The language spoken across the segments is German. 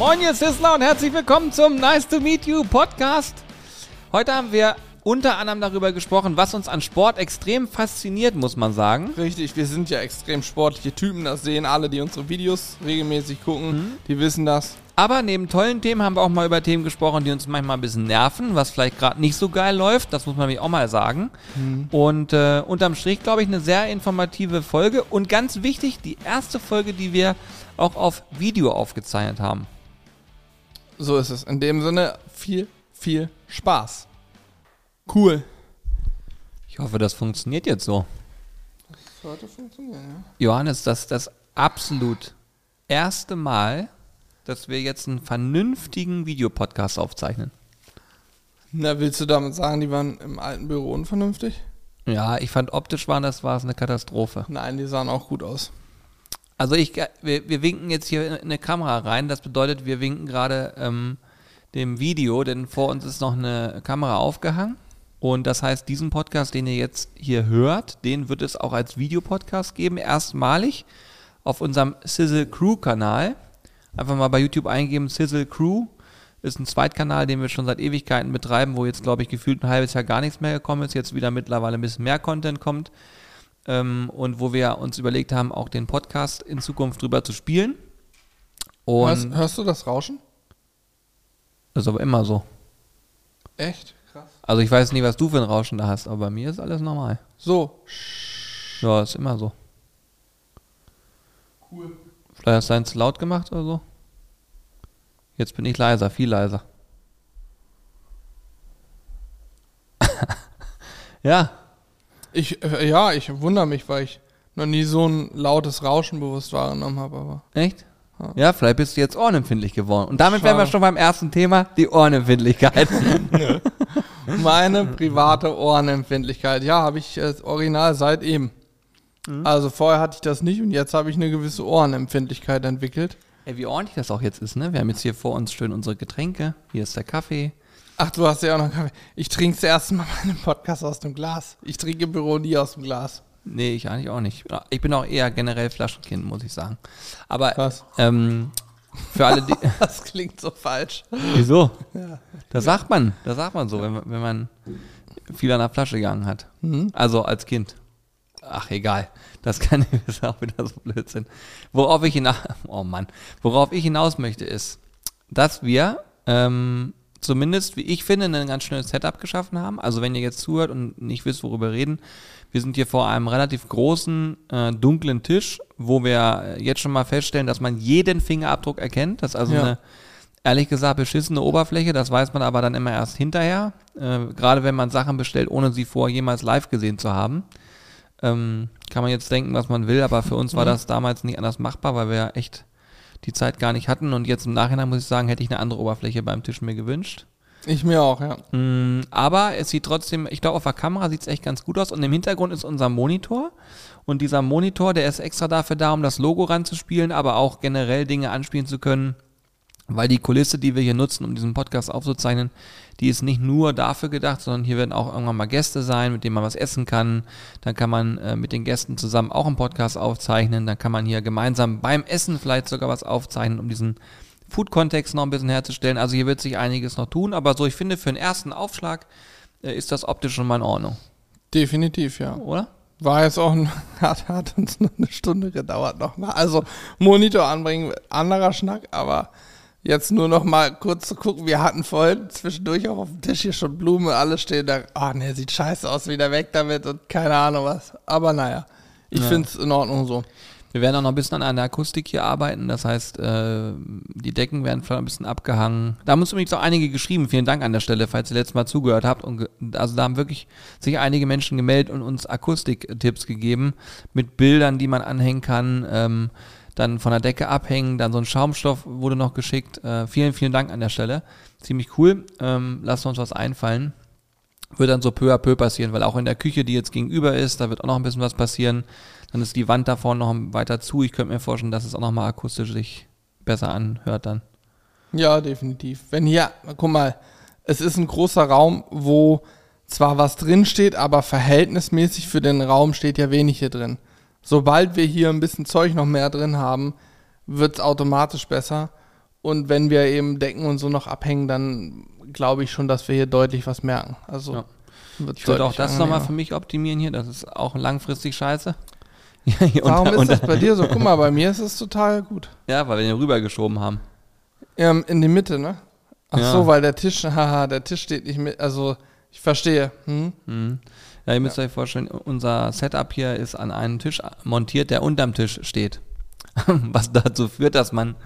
Moin, ihr Sizzler und herzlich willkommen zum Nice to Meet You Podcast. Heute haben wir unter anderem darüber gesprochen, was uns an Sport extrem fasziniert, muss man sagen. Richtig, wir sind ja extrem sportliche Typen, das sehen alle, die unsere Videos regelmäßig gucken, Mhm. die wissen das. Aber neben tollen Themen haben wir auch mal über Themen gesprochen, die uns manchmal ein bisschen nerven, was vielleicht gerade nicht so geil läuft. Das muss man nämlich auch mal sagen. Und äh, unterm Strich, glaube ich, eine sehr informative Folge. Und ganz wichtig, die erste Folge, die wir auch auf Video aufgezeichnet haben. So ist es. In dem Sinne, viel, viel Spaß. Cool. Ich hoffe, das funktioniert jetzt so. Das sollte funktionieren, ja. Johannes, das ist das absolut erste Mal, dass wir jetzt einen vernünftigen Videopodcast aufzeichnen. Na, willst du damit sagen, die waren im alten Büro unvernünftig? Ja, ich fand optisch war das war es eine Katastrophe. Nein, die sahen auch gut aus. Also ich, wir, wir winken jetzt hier in eine Kamera rein. Das bedeutet, wir winken gerade ähm, dem Video, denn vor uns ist noch eine Kamera aufgehangen. Und das heißt, diesen Podcast, den ihr jetzt hier hört, den wird es auch als Videopodcast geben, erstmalig auf unserem Sizzle Crew Kanal. Einfach mal bei YouTube eingeben, Sizzle Crew ist ein Zweitkanal, den wir schon seit Ewigkeiten betreiben, wo jetzt, glaube ich, gefühlt ein halbes Jahr gar nichts mehr gekommen ist, jetzt wieder mittlerweile ein bisschen mehr Content kommt ähm, und wo wir uns überlegt haben, auch den Podcast in Zukunft drüber zu spielen. Hörst, Und hörst du das Rauschen? das ist aber immer so. Echt? Krass. Also ich weiß nicht, was du für ein Rauschen da hast, aber bei mir ist alles normal. So. Ja, ist immer so. Cool. Vielleicht hast du eins laut gemacht oder so. Jetzt bin ich leiser, viel leiser. ja, Ich, äh, ja, ich wundere mich, weil ich noch nie so ein lautes Rauschen bewusst wahrgenommen habe, aber. echt? Ja. Ja, vielleicht bist du jetzt ohrenempfindlich geworden. Und damit wären wir Schade. schon beim ersten Thema, die Ohrenempfindlichkeit. Meine private Ohrenempfindlichkeit. Ja, habe ich äh, original seit eben. Mhm. Also vorher hatte ich das nicht und jetzt habe ich eine gewisse Ohrenempfindlichkeit entwickelt. Ey, wie ordentlich das auch jetzt ist, ne? Wir haben jetzt hier vor uns schön unsere Getränke. Hier ist der Kaffee. Ach, du hast ja auch noch Kaffee. Ich trinke das erste Mal meinen Podcast aus dem Glas. Ich trinke im Büro nie aus dem Glas. Nee, ich eigentlich auch nicht. Ich bin auch eher generell Flaschenkind, muss ich sagen. Aber ähm, für alle, die. Das klingt so falsch. Wieso? Das sagt man. Das sagt man so, wenn man, wenn man viel an der Flasche gegangen hat. Mhm. Also als Kind. Ach, egal. Das kann ist auch wieder so Blödsinn. Worauf ich hinaus, oh Mann, worauf ich hinaus möchte, ist, dass wir ähm, zumindest, wie ich finde, ein ganz schönes Setup geschaffen haben. Also wenn ihr jetzt zuhört und nicht wisst, worüber wir reden, wir sind hier vor einem relativ großen, äh, dunklen Tisch, wo wir jetzt schon mal feststellen, dass man jeden Fingerabdruck erkennt. Das ist also Ja. eine ehrlich gesagt beschissene Oberfläche. Das weiß man aber dann immer erst hinterher. Äh, gerade wenn man Sachen bestellt, ohne sie vorher jemals live gesehen zu haben. Ähm, kann man jetzt denken, was man will, aber für uns war das damals nicht anders machbar, weil wir ja echt die Zeit gar nicht hatten. Und jetzt im Nachhinein muss ich sagen, hätte ich eine andere Oberfläche beim Tisch mir gewünscht. Ich mir auch, ja. Mm, Aber es sieht trotzdem, ich glaube, auf der Kamera sieht es echt ganz gut aus. Und im Hintergrund ist unser Monitor. Und dieser Monitor, der ist extra dafür da, um das Logo ranzuspielen, aber auch generell Dinge anspielen zu können. Weil die Kulisse, die wir hier nutzen, um diesen Podcast aufzuzeichnen, die ist nicht nur dafür gedacht, sondern hier werden auch irgendwann mal Gäste sein, mit denen man was essen kann. Dann kann man äh, mit den Gästen zusammen auch einen Podcast aufzeichnen. Dann kann man hier gemeinsam beim Essen vielleicht sogar was aufzeichnen, um diesen Food-Kontext noch ein bisschen herzustellen. Also hier wird sich einiges noch tun, aber so ich finde, für den ersten Aufschlag äh, ist das optisch schon mal in Ordnung, Definitiv, ja. oder? War jetzt auch, ein, hat, hat uns noch eine Stunde gedauert nochmal. Also Monitor anbringen, anderer Schnack, aber jetzt nur noch mal kurz zu gucken. Wir hatten vorhin zwischendurch auch auf dem Tisch hier schon Blumen, alles stehen da. Ah, ne, sieht scheiße aus, wieder weg damit und keine Ahnung was. Aber naja, ich Ja. find's in Ordnung so. Wir werden auch noch ein bisschen an der Akustik hier arbeiten. Das heißt, äh, die Decken werden vielleicht ein bisschen abgehangen. Da haben uns übrigens auch einige geschrieben. Vielen Dank an der Stelle, falls ihr letztes Mal zugehört habt. Und also da haben wirklich sich einige Menschen gemeldet und uns Akustiktipps gegeben mit Bildern, die man anhängen kann. Ähm, dann von der Decke abhängen. Dann so ein Schaumstoff wurde noch geschickt. Äh, vielen, vielen Dank an der Stelle. Ziemlich cool. Ähm, lasst uns was einfallen. Wird dann so peu à peu passieren, weil auch in der Küche, die jetzt gegenüber ist, da wird auch noch ein bisschen was passieren. Dann ist die Wand da vorne noch weiter zu. Ich könnte mir vorstellen, dass es auch nochmal akustisch sich besser anhört dann. Ja, definitiv. Wenn hier, guck mal, es ist ein großer Raum, wo zwar was drin steht, aber verhältnismäßig für den Raum steht ja wenig hier drin. Sobald wir hier ein bisschen Zeug noch mehr drin haben, wird es automatisch besser. Und wenn wir eben Decken und so noch abhängen, dann glaube ich schon, dass wir hier deutlich was merken. Also Ja. Ich würde auch das nochmal für mich optimieren hier. Das ist auch langfristig scheiße. Warum ist das bei dir so? Guck mal, bei mir ist es total gut. Ja, weil wir den rübergeschoben haben. Ähm, in die Mitte, ne? Ach Ja. so, weil der Tisch, haha, der Tisch steht nicht mit. Also, ich verstehe. Hm? Mhm. Ja, ihr müsst euch vorstellen, unser Setup hier ist an einen Tisch montiert, der unterm Tisch steht. Was dazu führt, dass man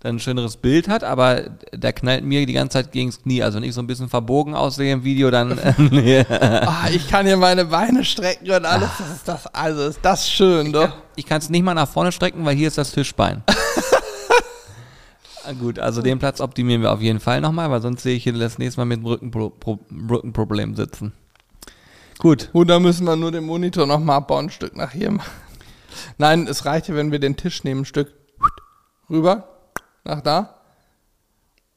dann ein schöneres Bild hat, aber der knallt mir die ganze Zeit gegens Knie. Also ich so ein bisschen verbogen aussehe im Video, dann nee. Ah, ich kann hier meine Beine strecken und alles. Das ist das, also ist das schön, doch. ich kann es nicht mal nach vorne strecken, weil hier ist das Tischbein. Ah, Gut, also den Platz optimieren wir auf jeden Fall nochmal, weil sonst sehe ich hier das nächste Mal mit dem Rückenpro Pro Rückenproblem sitzen. Gut. Gut, dann müssen wir nur den Monitor nochmal abbauen, ein Stück nach hier machen. Nein, es reicht ja, wenn wir den Tisch nehmen, ein Stück rüber, nach da.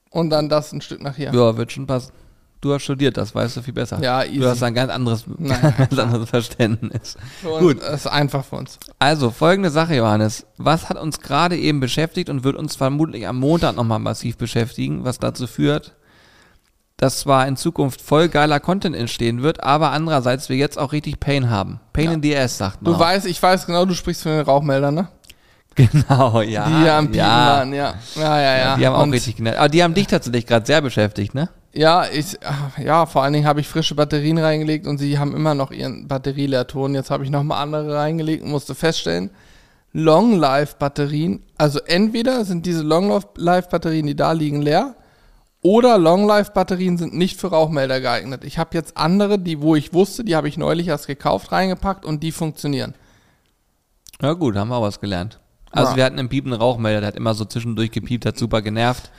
Und dann das ein Stück nach hier. Ja, wird schon passen. Du hast studiert, das weißt du viel besser. Ja, easy. Du hast ein ganz anderes, Nein. ganz anderes Verständnis. Für Gut. Das ist einfach für uns. Also, folgende Sache, Johannes. Was hat uns gerade eben beschäftigt und wird uns vermutlich am Montag nochmal massiv beschäftigen, was dazu führt, dass zwar in Zukunft voll geiler Content entstehen wird, aber andererseits wir jetzt auch richtig Pain haben. Pain Ja. in the ass, sagt man. Du auch. weißt, ich weiß genau, du sprichst von den Rauchmeldern, ne? Genau, ja. die Piepen ja. waren, ja. Ja, ja, ja. Die haben auch Und- richtig genervt. Aber die haben dich tatsächlich gerade sehr beschäftigt, ne? Ja, ich, ja, vor allen Dingen habe ich frische Batterien reingelegt und sie haben immer noch ihren Batterieleerton. Jetzt habe ich nochmal andere reingelegt und musste feststellen, Long-Life-Batterien, also entweder sind diese Long-Life-Batterien, die da liegen, leer oder Long-Life-Batterien sind nicht für Rauchmelder geeignet. Ich habe jetzt andere, die, wo ich wusste, die habe ich neulich erst gekauft, reingepackt und die funktionieren. Ja gut, haben wir auch was gelernt. Also Ja. wir hatten einen piependen Rauchmelder, der hat immer so zwischendurch gepiept, hat super genervt.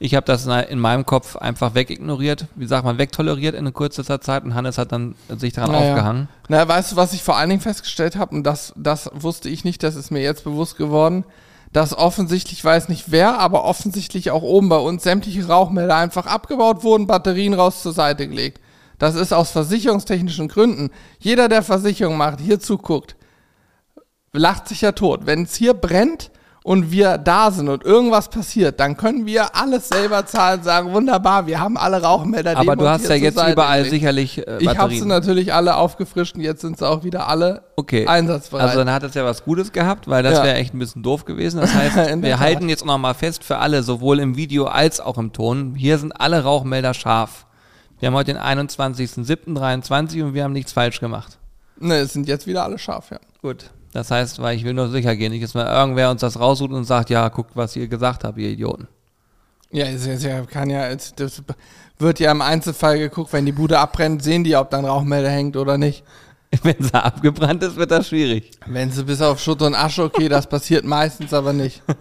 Ich habe das in meinem Kopf einfach wegignoriert, wie sagt man, wegtoleriert in kurzer Zeit und Hannes hat dann sich daran Naja. aufgehangen. Na, weißt du, was ich vor allen Dingen festgestellt habe, und das, das wusste ich nicht, das ist mir jetzt bewusst geworden, dass offensichtlich, weiß nicht wer, aber offensichtlich auch oben bei uns sämtliche Rauchmelder einfach abgebaut wurden, Batterien raus zur Seite gelegt. Das ist aus versicherungstechnischen Gründen. Jeder, der Versicherung macht, hier zuguckt, lacht sich ja tot. Wenn es hier brennt und wir da sind und irgendwas passiert, dann können wir alles selber zahlen, sagen, wunderbar, wir haben alle Rauchmelder Aber du hast ja jetzt Seite überall gelegt. sicherlich äh, Ich habe sie Batterien. natürlich alle aufgefrischt und jetzt sind sie auch wieder alle Okay. einsatzbereit. Also dann hat es ja was Gutes gehabt, weil das Ja. wäre echt ein bisschen doof gewesen. Das heißt, wir halten jetzt noch mal fest für alle, sowohl im Video als auch im Ton. Hier sind alle Rauchmelder scharf. Wir haben heute den 21.07.23 und wir haben nichts falsch gemacht. ne, es sind jetzt wieder alle scharf, ja. Gut. Das heißt, weil ich will nur sicher gehen, nicht, dass mal irgendwer uns das raussucht und sagt, ja, guckt, was ihr gesagt habt, ihr Idioten. Ja, es, es ja, kann ja, das wird ja im Einzelfall geguckt, wenn die Bude abbrennt, sehen die, ob da ein Rauchmelder hängt oder nicht. Wenn sie abgebrannt ist, wird das schwierig. Wenn sie bis auf Schutt und Asche, okay, das passiert meistens aber nicht.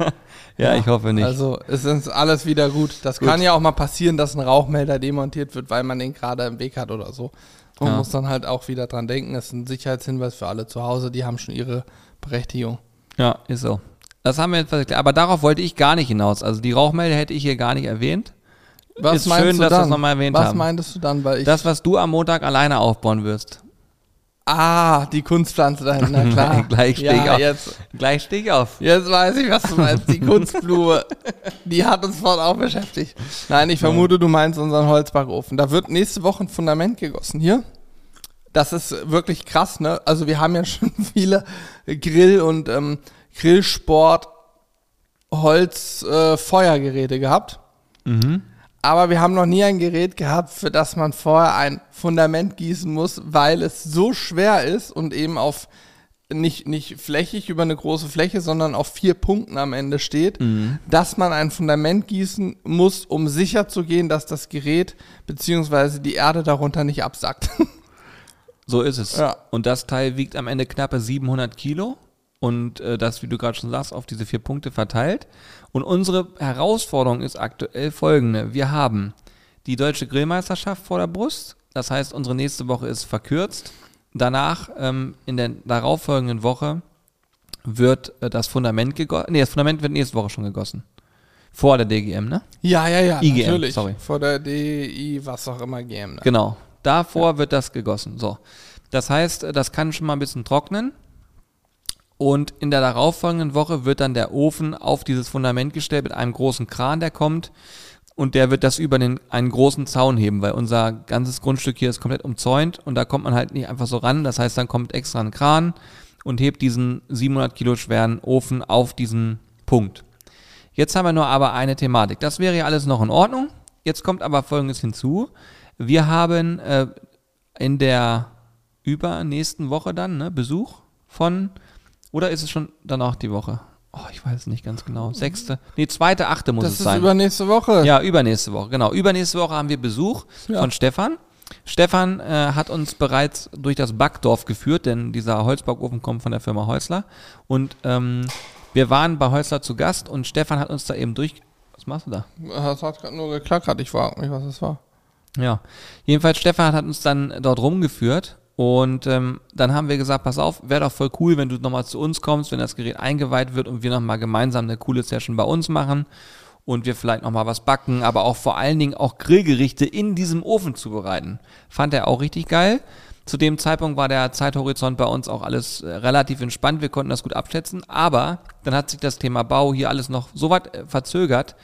Ja, ich hoffe nicht. Also es ist alles wieder gut. Das kann ja auch mal passieren, dass ein Rauchmelder demontiert wird, weil man den gerade im Weg hat oder so. Man Ja. muss dann halt auch wieder dran denken, das ist ein Sicherheitshinweis für alle zu Hause, die haben schon ihre Berechtigung. ja, ist so. Das haben wir jetzt verklärt. Aber darauf wollte ich gar nicht hinaus. Also die Rauchmelder hätte ich hier gar nicht erwähnt. Was Ist meinst schön, du dass wir dann? es nochmal erwähnt Was haben. meintest du dann? Weil ich Das, was du am Montag alleine aufbauen wirst. Ah, die Kunstpflanze da hinten, na klar. Gleich steh ich ja, auf. jetzt, Gleich stehe ich auf. jetzt weiß ich, was du meinst. Die Kunstblume, die hat uns vorhin auch beschäftigt. Nein, ich vermute, du meinst unseren Holzbackofen. Da wird nächste Woche ein Fundament gegossen. Hier? Das ist wirklich krass, ne? Also wir haben ja schon viele Grill- und ähm, Grillsport Holz äh, gehabt. Mhm. Aber wir haben noch nie ein Gerät gehabt, für das man vorher ein Fundament gießen muss, weil es so schwer ist und eben auf nicht, nicht flächig über eine große Fläche, sondern auf vier Punkten am Ende steht, dass man ein Fundament gießen muss, um sicher zu gehen, dass das Gerät beziehungsweise die Erde darunter nicht absackt. So ist es. Ja. Und das Teil wiegt am Ende knappe 700 Kilo. Und äh, das, wie du gerade schon sagst, auf diese vier Punkte verteilt. Und unsere Herausforderung ist aktuell folgende. Wir haben die deutsche Grillmeisterschaft vor der Brust. Das heißt, unsere nächste Woche ist verkürzt. Danach, ähm, in der darauffolgenden Woche, wird äh, das Fundament gegossen. Nee, das Fundament wird nächste Woche schon gegossen. Vor der DGM, ne? ja, ja, ja, IGM, natürlich. sorry. Vor der DI, was auch immer, GM. Ne? Genau. Davor wird das gegossen. So. Das heißt, äh, das kann schon mal ein bisschen trocknen. Und in der darauffolgenden Woche wird dann der Ofen auf dieses Fundament gestellt mit einem großen Kran, der kommt. Und der wird das über den, einen großen Zaun heben, weil unser ganzes Grundstück hier ist komplett umzäunt und da kommt man halt nicht einfach so ran. Das heißt, dann kommt extra ein Kran und hebt diesen 700 Kilo schweren Ofen auf diesen Punkt. Jetzt haben wir nur aber eine Thematik. Das wäre ja alles noch in Ordnung. Jetzt kommt aber Folgendes hinzu. Wir haben äh, in der übernächsten Woche dann ne, Besuch von oder ist es schon danach die Woche? Oh, ich weiß es nicht ganz genau. Sechste, nee, zweite, achte muss Das es ist sein. übernächste Woche. Ja, übernächste Woche, genau. Übernächste Woche haben wir Besuch Ja. von Stefan. Stefan äh, hat uns bereits durch das Backdorf geführt, denn dieser Holzbackofen kommt von der Firma Häusler. Und ähm, wir waren bei Häusler zu Gast und Stefan hat uns da eben durch. Was machst du da? Das hat gerade nur geklackert. Ich frage mich, was das war. Ja. Jedenfalls, Stefan hat uns dann dort rumgeführt und ähm, dann haben wir gesagt, pass auf, wäre doch voll cool, wenn du nochmal zu uns kommst, wenn das Gerät eingeweiht wird und wir nochmal gemeinsam eine coole Session bei uns machen und wir vielleicht nochmal was backen, aber auch vor allen Dingen auch Grillgerichte in diesem Ofen zubereiten. Fand er auch richtig geil. Zu dem Zeitpunkt war der Zeithorizont bei uns auch alles äh, relativ entspannt, wir konnten das gut abschätzen, aber dann hat sich das Thema Bau hier alles noch so weit äh, verzögert,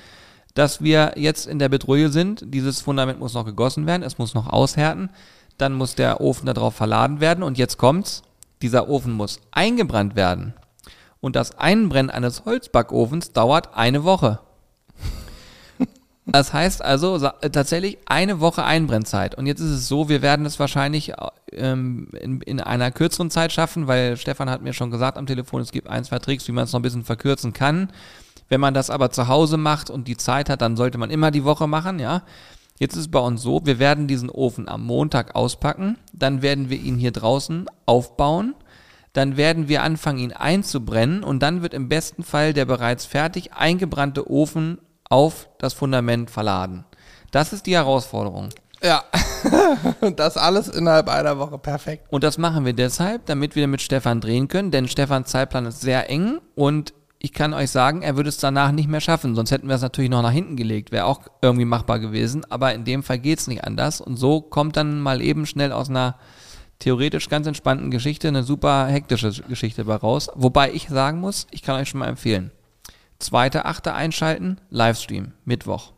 dass wir jetzt in der Bedrohung sind. Dieses Fundament muss noch gegossen werden, es muss noch aushärten, dann muss der Ofen darauf verladen werden und jetzt kommt's, dieser Ofen muss eingebrannt werden. Und das Einbrennen eines Holzbackofens dauert eine Woche. Das heißt also äh, tatsächlich eine Woche Einbrennzeit. Und jetzt ist es so, wir werden es wahrscheinlich ähm, in, in einer kürzeren Zeit schaffen, weil Stefan hat mir schon gesagt am Telefon, es gibt ein, zwei Tricks, wie man es noch ein bisschen verkürzen kann. Wenn man das aber zu Hause macht und die Zeit hat, dann sollte man immer die Woche machen, ja. Jetzt ist es bei uns so, wir werden diesen Ofen am Montag auspacken, dann werden wir ihn hier draußen aufbauen, dann werden wir anfangen, ihn einzubrennen und dann wird im besten Fall der bereits fertig eingebrannte Ofen auf das Fundament verladen. Das ist die Herausforderung. Ja. Und das alles innerhalb einer Woche. Perfekt. Und das machen wir deshalb, damit wir mit Stefan drehen können, denn Stefans Zeitplan ist sehr eng und ich kann euch sagen, er würde es danach nicht mehr schaffen, sonst hätten wir es natürlich noch nach hinten gelegt, wäre auch irgendwie machbar gewesen, aber in dem Fall geht es nicht anders. Und so kommt dann mal eben schnell aus einer theoretisch ganz entspannten Geschichte eine super hektische Geschichte bei raus, wobei ich sagen muss, ich kann euch schon mal empfehlen, zweite, achte einschalten, Livestream, Mittwoch.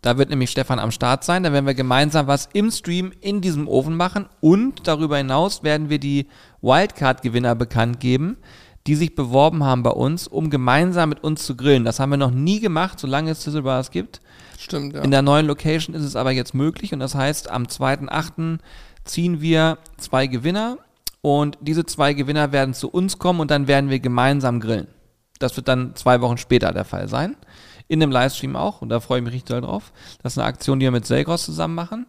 Da wird nämlich Stefan am Start sein. Da werden wir gemeinsam was im Stream in diesem Ofen machen. Und darüber hinaus werden wir die Wildcard-Gewinner bekannt geben, die sich beworben haben bei uns, um gemeinsam mit uns zu grillen. Das haben wir noch nie gemacht, solange es Sizzle Bars gibt. Stimmt, ja. In der neuen Location ist es aber jetzt möglich. Und das heißt, am 2.8. ziehen wir zwei Gewinner. Und diese zwei Gewinner werden zu uns kommen und dann werden wir gemeinsam grillen. Das wird dann zwei Wochen später der Fall sein. In dem Livestream auch. Und da freue ich mich richtig doll drauf. Das ist eine Aktion, die wir mit Selgros zusammen machen.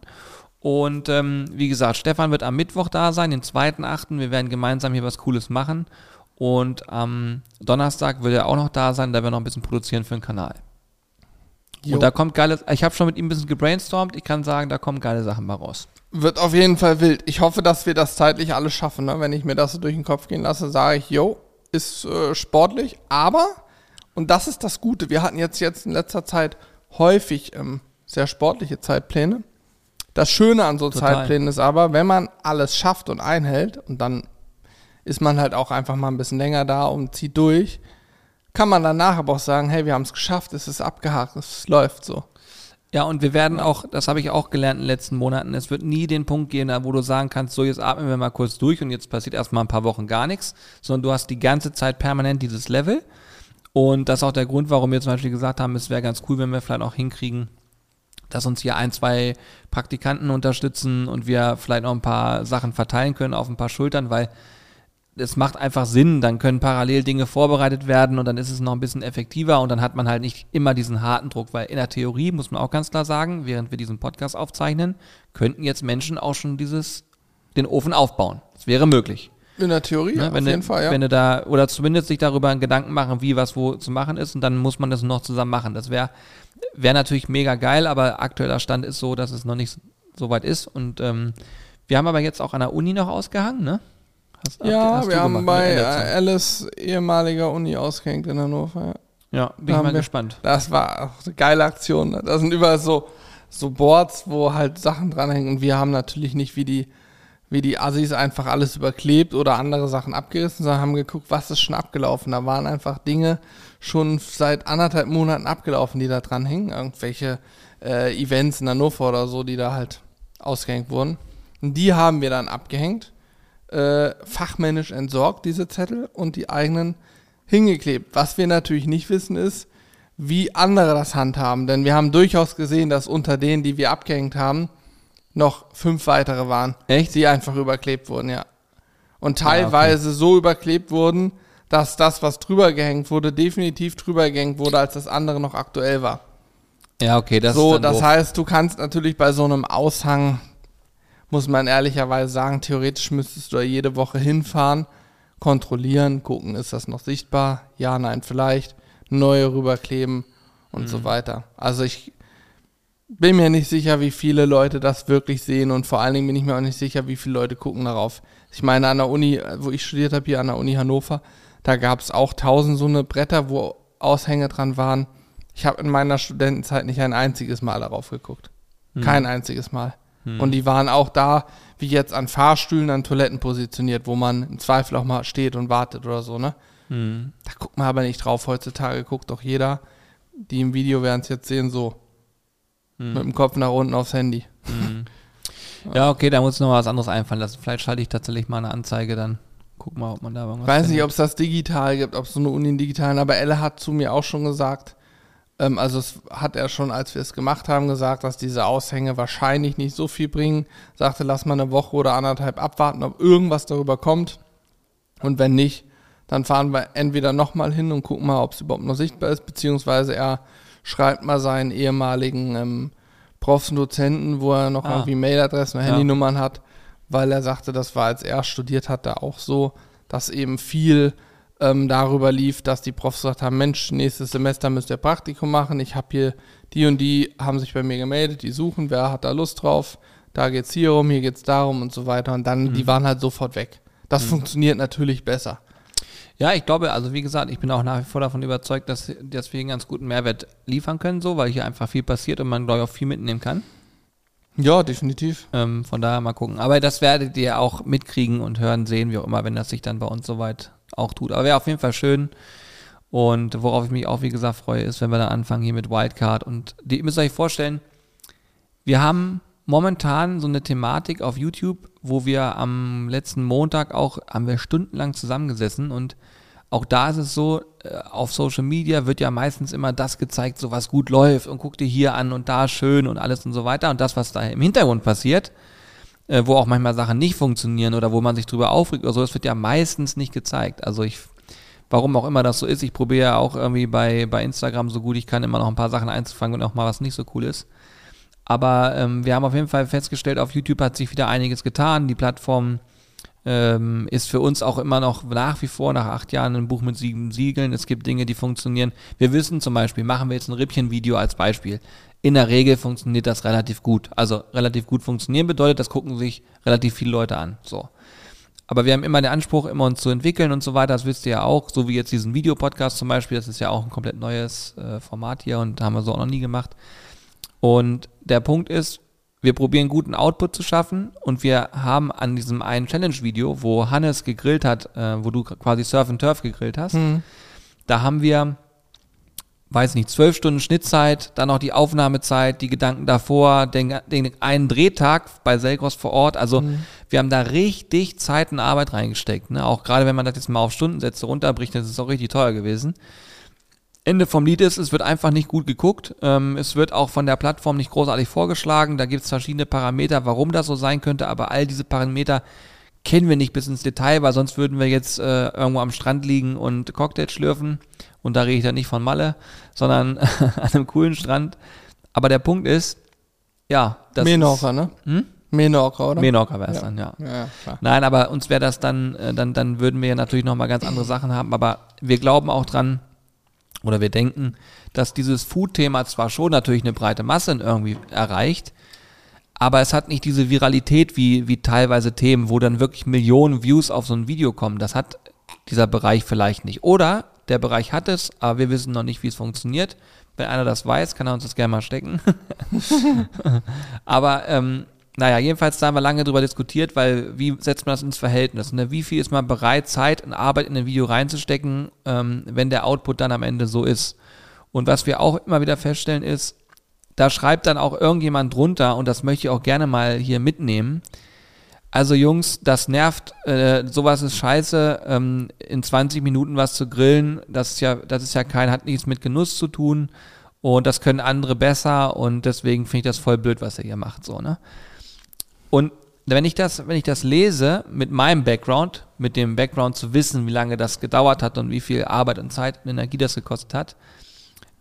Und ähm, wie gesagt, Stefan wird am Mittwoch da sein, den 2.8. Wir werden gemeinsam hier was Cooles machen. Und am Donnerstag wird er auch noch da sein, da wir noch ein bisschen produzieren für den Kanal. Jo. Und da kommt geiles, ich habe schon mit ihm ein bisschen gebrainstormt, ich kann sagen, da kommen geile Sachen mal raus. Wird auf jeden Fall wild. Ich hoffe, dass wir das zeitlich alles schaffen. Ne? Wenn ich mir das so durch den Kopf gehen lasse, sage ich, yo, ist äh, sportlich, aber, und das ist das Gute, wir hatten jetzt, jetzt in letzter Zeit häufig ähm, sehr sportliche Zeitpläne. Das Schöne an so Total. Zeitplänen ist aber, wenn man alles schafft und einhält, und dann ist man halt auch einfach mal ein bisschen länger da und zieht durch, kann man danach aber auch sagen, hey, wir haben es geschafft, es ist abgehakt, es läuft so. Ja, und wir werden auch, das habe ich auch gelernt in den letzten Monaten, es wird nie den Punkt gehen, wo du sagen kannst, so jetzt atmen wir mal kurz durch und jetzt passiert erstmal ein paar Wochen gar nichts, sondern du hast die ganze Zeit permanent dieses Level. Und das ist auch der Grund, warum wir zum Beispiel gesagt haben, es wäre ganz cool, wenn wir vielleicht auch hinkriegen, dass uns hier ein, zwei Praktikanten unterstützen und wir vielleicht noch ein paar Sachen verteilen können auf ein paar Schultern, weil es macht einfach Sinn, dann können parallel Dinge vorbereitet werden und dann ist es noch ein bisschen effektiver und dann hat man halt nicht immer diesen harten Druck, weil in der Theorie muss man auch ganz klar sagen, während wir diesen Podcast aufzeichnen, könnten jetzt Menschen auch schon dieses, den Ofen aufbauen. Das wäre möglich. In der Theorie, Ne? auf jeden du, Fall, ja. Wenn du da, oder zumindest sich darüber Gedanken machen, wie was wo zu machen ist und dann muss man das noch zusammen machen. Das wäre wäre natürlich mega geil, aber aktueller Stand ist so, dass es noch nicht so weit ist und ähm, wir haben aber jetzt auch an der Uni noch ausgehangen, ne? Hast- Ja, hast wir haben gemacht, bei ne? Anderson. Alice ehemaliger Uni ausgehängt in Hannover. Ja. Ja, bin ich haben mal wir- gespannt. Das war auch eine geile Aktion. Ne? Da sind überall so, so Boards, wo halt Sachen dranhängen. Und wir haben natürlich nicht wie die, wie die Assis einfach alles überklebt oder andere Sachen abgerissen, sondern haben geguckt, was ist schon abgelaufen. Da waren einfach Dinge schon seit anderthalb Monaten abgelaufen, die da dran hingen. Irgendwelche äh, Events in Hannover oder so, die da halt ausgehängt wurden. Und die haben wir dann abgehängt, äh, fachmännisch entsorgt, diese Zettel, und die eigenen hingeklebt. Was wir natürlich nicht wissen ist, wie andere das handhaben. Denn wir haben durchaus gesehen, dass unter denen, die wir abgehängt haben, noch fünf weitere waren. Echt? Die einfach überklebt wurden, ja. Und teilweise ah, okay. so überklebt wurden, dass das, was drüber gehängt wurde, definitiv drüber gehängt wurde, als das andere noch aktuell war. Ja, okay, das so, ist das doof. heißt, du kannst natürlich bei so einem Aushang, muss man ehrlicherweise sagen, theoretisch müsstest du da jede Woche hinfahren, kontrollieren, gucken, ist das noch sichtbar? Ja, nein, vielleicht. Neue rüberkleben und mhm. so weiter. Also ich bin mir nicht sicher, wie viele Leute das wirklich sehen und vor allen Dingen bin ich mir auch nicht sicher, wie viele Leute gucken darauf. Ich meine, an der Uni, wo ich studiert habe, hier an der Uni Hannover, da gab es auch tausend so eine Bretter, wo Aushänge dran waren ich habe in meiner Studentenzeit nicht ein einziges Mal darauf geguckt. Hm. Kein einziges Mal. Hm. Und die waren auch da, wie jetzt an Fahrstühlen, an Toiletten positioniert, wo man im Zweifel auch mal steht und wartet oder so, ne? Hm. Da guckt man aber nicht drauf. Heutzutage guckt doch jeder, die im Video werden es jetzt sehen, so. Hm. Mit dem Kopf nach unten aufs Handy. Hm. Ja, okay, da muss ich noch was anderes einfallen lassen. Vielleicht schalte ich tatsächlich mal eine Anzeige dann. Guck mal, ob man da irgendwas. Ich weiß nicht, ob es das digital gibt, ob es so eine Uni digitalen, aber Elle hat zu mir auch schon gesagt, ähm, also es hat er schon, als wir es gemacht haben, gesagt, dass diese Aushänge wahrscheinlich nicht so viel bringen. Sagte, lass mal eine Woche oder anderthalb abwarten, ob irgendwas darüber kommt. Und wenn nicht, dann fahren wir entweder nochmal hin und gucken mal, ob es überhaupt noch sichtbar ist, beziehungsweise er schreibt mal seinen ehemaligen ähm, Profs und Dozenten, wo er noch ah. irgendwie Mailadressen und Handynummern ja. hat, weil er sagte, das war, als er studiert hat, da auch so, dass eben viel ähm, darüber lief, dass die Profs gesagt haben, Mensch, nächstes Semester müsst ihr Praktikum machen. Ich habe hier die und die haben sich bei mir gemeldet, die suchen, wer hat da Lust drauf. Da geht es hier rum, hier geht es darum und so weiter. Und dann, mhm. die waren halt sofort weg. Das mhm. funktioniert natürlich besser. Ja, ich glaube, also wie gesagt, ich bin auch nach wie vor davon überzeugt, dass, dass wir einen ganz guten Mehrwert liefern können, so, weil hier einfach viel passiert und man, glaube ich, auch viel mitnehmen kann. Ja, definitiv. Ähm, von daher mal gucken. Aber das werdet ihr auch mitkriegen und hören, sehen, wie auch immer, wenn das sich dann bei uns soweit auch tut. Aber wäre auf jeden Fall schön. Und worauf ich mich auch, wie gesagt, freue, ist, wenn wir dann anfangen hier mit Wildcard. Und die, ihr müsst euch vorstellen, wir haben momentan so eine Thematik auf YouTube, wo wir am letzten Montag auch, haben wir stundenlang zusammengesessen und auch da ist es so, äh, auf Social Media wird ja meistens immer das gezeigt, so was gut läuft und guck dir hier an und da schön und alles und so weiter. Und das, was da im Hintergrund passiert, äh, wo auch manchmal Sachen nicht funktionieren oder wo man sich drüber aufregt oder so, das wird ja meistens nicht gezeigt. Also ich, warum auch immer das so ist, ich probiere ja auch irgendwie bei, bei Instagram so gut ich kann immer noch ein paar Sachen einzufangen und auch mal was nicht so cool ist. Aber ähm, wir haben auf jeden Fall festgestellt, auf YouTube hat sich wieder einiges getan. Die Plattform ähm, ist für uns auch immer noch nach wie vor nach acht Jahren ein Buch mit sieben Siegeln. Es gibt Dinge, die funktionieren. Wir wissen zum Beispiel, machen wir jetzt ein Rippchen-Video als Beispiel. In der Regel funktioniert das relativ gut. Also relativ gut funktionieren bedeutet, das gucken sich relativ viele Leute an. So. Aber wir haben immer den Anspruch, immer uns zu entwickeln und so weiter. Das wisst ihr ja auch. So wie jetzt diesen Videopodcast zum Beispiel. Das ist ja auch ein komplett neues äh, Format hier und haben wir so auch noch nie gemacht. Und der Punkt ist, wir probieren guten Output zu schaffen und wir haben an diesem einen Challenge-Video, wo Hannes gegrillt hat, äh, wo du quasi Surf and Turf gegrillt hast, mhm. da haben wir, weiß nicht, zwölf Stunden Schnittzeit, dann noch die Aufnahmezeit, die Gedanken davor, den, den einen Drehtag bei Selgros vor Ort. Also mhm. wir haben da richtig Zeit und Arbeit reingesteckt. Ne? Auch gerade wenn man das jetzt mal auf Stundensätze runterbricht, das ist auch richtig teuer gewesen. Ende vom Lied ist, es wird einfach nicht gut geguckt. Ähm, es wird auch von der Plattform nicht großartig vorgeschlagen. Da gibt es verschiedene Parameter, warum das so sein könnte, aber all diese Parameter kennen wir nicht bis ins Detail, weil sonst würden wir jetzt äh, irgendwo am Strand liegen und Cocktail schlürfen. Und da rede ich dann nicht von Malle, sondern an einem coolen Strand. Aber der Punkt ist, ja, das Menorca, ist, ne? Hm? Menorca, oder? Menorca wäre es ja. dann, ja. ja Nein, aber uns wäre das dann, äh, dann, dann würden wir ja natürlich nochmal ganz andere Sachen haben. Aber wir glauben auch dran, oder wir denken, dass dieses Food-Thema zwar schon natürlich eine breite Masse irgendwie erreicht, aber es hat nicht diese Viralität wie, wie teilweise Themen, wo dann wirklich Millionen Views auf so ein Video kommen. Das hat dieser Bereich vielleicht nicht. Oder der Bereich hat es, aber wir wissen noch nicht, wie es funktioniert. Wenn einer das weiß, kann er uns das gerne mal stecken. aber ähm, naja, jedenfalls da haben wir lange drüber diskutiert, weil wie setzt man das ins Verhältnis? Ne? Wie viel ist man bereit, Zeit und Arbeit in ein Video reinzustecken, ähm, wenn der Output dann am Ende so ist? Und was wir auch immer wieder feststellen ist, da schreibt dann auch irgendjemand drunter, und das möchte ich auch gerne mal hier mitnehmen. Also Jungs, das nervt, äh, sowas ist scheiße, ähm, in 20 Minuten was zu grillen, das ist ja, das ist ja kein, hat nichts mit Genuss zu tun und das können andere besser und deswegen finde ich das voll blöd, was er hier macht, so, ne? Und wenn ich das, wenn ich das lese mit meinem Background, mit dem Background zu wissen, wie lange das gedauert hat und wie viel Arbeit und Zeit und Energie das gekostet hat,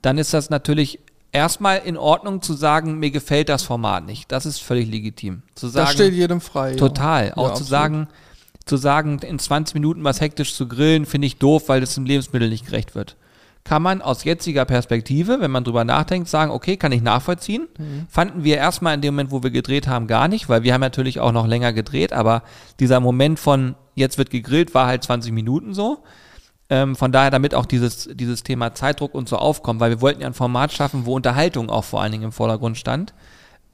dann ist das natürlich erstmal in Ordnung zu sagen, mir gefällt das Format nicht. Das ist völlig legitim. Zu sagen, das steht jedem frei. Total. Ja. Auch Ja, zu absolut. sagen, zu sagen, in 20 Minuten was hektisch zu grillen, finde ich doof, weil das dem Lebensmittel nicht gerecht wird. Kann man aus jetziger Perspektive, wenn man drüber nachdenkt, sagen, okay, kann ich nachvollziehen. Mhm. Fanden wir erstmal in dem Moment, wo wir gedreht haben, gar nicht, weil wir haben natürlich auch noch länger gedreht, aber dieser Moment von jetzt wird gegrillt war halt 20 Minuten so. Ähm, von daher, damit auch dieses, dieses Thema Zeitdruck und so aufkommt, weil wir wollten ja ein Format schaffen, wo Unterhaltung auch vor allen Dingen im Vordergrund stand.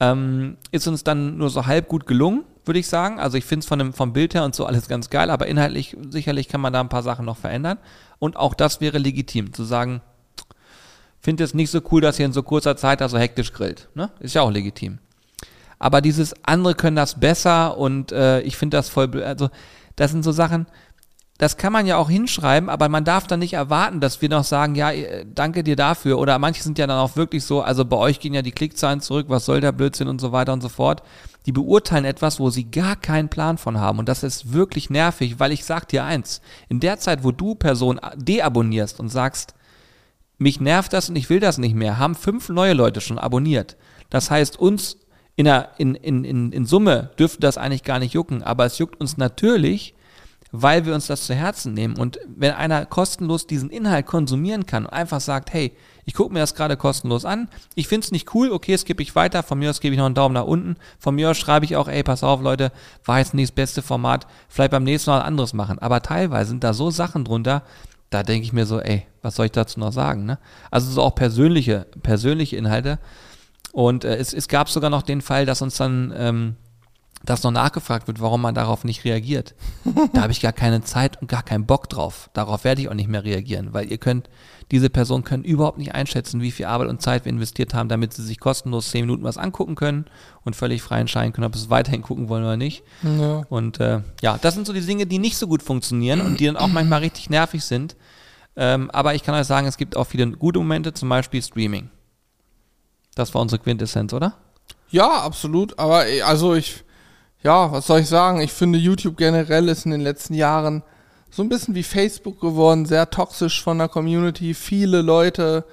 Ähm, ist uns dann nur so halb gut gelungen, würde ich sagen. Also ich finde es von dem, vom Bild her und so alles ganz geil, aber inhaltlich sicherlich kann man da ein paar Sachen noch verändern. Und auch das wäre legitim, zu sagen, finde es nicht so cool, dass ihr in so kurzer Zeit da so hektisch grillt. Ne? Ist ja auch legitim. Aber dieses andere können das besser und äh, ich finde das voll, also das sind so Sachen, das kann man ja auch hinschreiben, aber man darf dann nicht erwarten, dass wir noch sagen, ja, äh, danke dir dafür. Oder manche sind ja dann auch wirklich so, also bei euch gehen ja die Klickzahlen zurück, was soll der Blödsinn und so weiter und so fort. Die beurteilen etwas, wo sie gar keinen Plan von haben. Und das ist wirklich nervig, weil ich sag dir eins, in der Zeit, wo du Person deabonnierst und sagst, mich nervt das und ich will das nicht mehr, haben fünf neue Leute schon abonniert. Das heißt, uns in, in, in, in Summe dürfte das eigentlich gar nicht jucken, aber es juckt uns natürlich, weil wir uns das zu Herzen nehmen. Und wenn einer kostenlos diesen Inhalt konsumieren kann und einfach sagt, hey, ich gucke mir das gerade kostenlos an, ich finde es nicht cool, okay, skippe ich weiter, von mir aus gebe ich noch einen Daumen nach unten, von mir aus schreibe ich auch, ey, pass auf, Leute, war jetzt nicht das beste Format, vielleicht beim nächsten Mal anderes machen. Aber teilweise sind da so Sachen drunter, da denke ich mir so, ey, was soll ich dazu noch sagen? Ne? Also so auch persönliche, persönliche Inhalte. Und äh, es, es gab sogar noch den Fall, dass uns dann ähm, das noch nachgefragt wird, warum man darauf nicht reagiert. da habe ich gar keine Zeit und gar keinen Bock drauf. Darauf werde ich auch nicht mehr reagieren, weil ihr könnt, diese Personen können überhaupt nicht einschätzen, wie viel Arbeit und Zeit wir investiert haben, damit sie sich kostenlos zehn Minuten was angucken können und völlig frei entscheiden können, ob sie es weiterhin gucken wollen oder nicht. Ja. Und äh, ja, das sind so die Dinge, die nicht so gut funktionieren und die dann auch manchmal richtig nervig sind. Ähm, aber ich kann euch sagen, es gibt auch viele gute Momente, zum Beispiel Streaming. Das war unsere Quintessenz, oder? Ja, absolut. Aber eh, also ich, ja, was soll ich sagen? Ich finde, YouTube generell ist in den letzten Jahren so ein bisschen wie Facebook geworden, sehr toxisch von der Community. Viele Leute,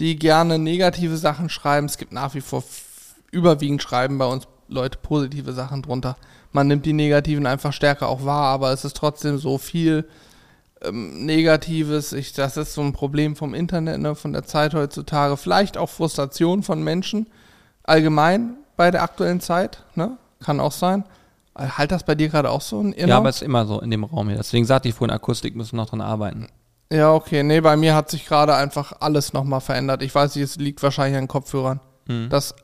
die gerne negative Sachen schreiben. Es gibt nach wie vor überwiegend schreiben bei uns Leute positive Sachen drunter. Man nimmt die negativen einfach stärker auch wahr, aber es ist trotzdem so viel ähm, Negatives. Ich, das ist so ein Problem vom Internet, ne, von der Zeit heutzutage. Vielleicht auch Frustration von Menschen allgemein bei der aktuellen Zeit, ne? Kann auch sein. Halt das bei dir gerade auch so? ein Ja, aber es ist immer so in dem Raum hier. Deswegen sagte ich vorhin, Akustik müssen noch dran arbeiten. ja, okay. Nee, bei mir hat sich gerade einfach alles nochmal verändert. Ich weiß nicht, es liegt wahrscheinlich an den Kopfhörern. Das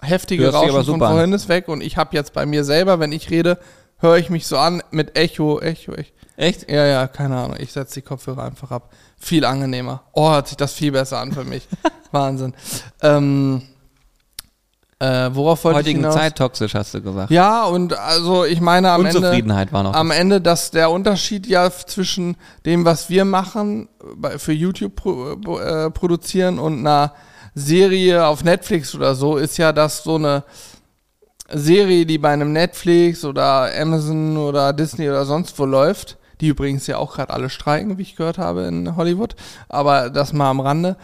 heftige Rauschen von vorhin ist weg und ich habe jetzt bei mir selber, wenn ich rede, höre ich mich so an mit Echo, Echo, Echo. Echt? Ja, ja, keine Ahnung. Ich setze die Kopfhörer einfach ab. Viel angenehmer. Oh, hört sich das viel besser an für mich. Wahnsinn. Ähm, äh, worauf wollte ich Heutigen hinaus? Zeit toxisch, hast du gesagt. Ja, und also ich meine am Ende, Unzufriedenheit war noch. am Ende, dass der Unterschied ja zwischen dem, was wir machen, für YouTube pro- äh, produzieren und einer Serie auf Netflix oder so, ist ja, dass so eine Serie, die bei einem Netflix oder Amazon oder Disney oder sonst wo läuft, die übrigens ja auch gerade alle streiken, wie ich gehört habe in Hollywood, aber das mal am Rande,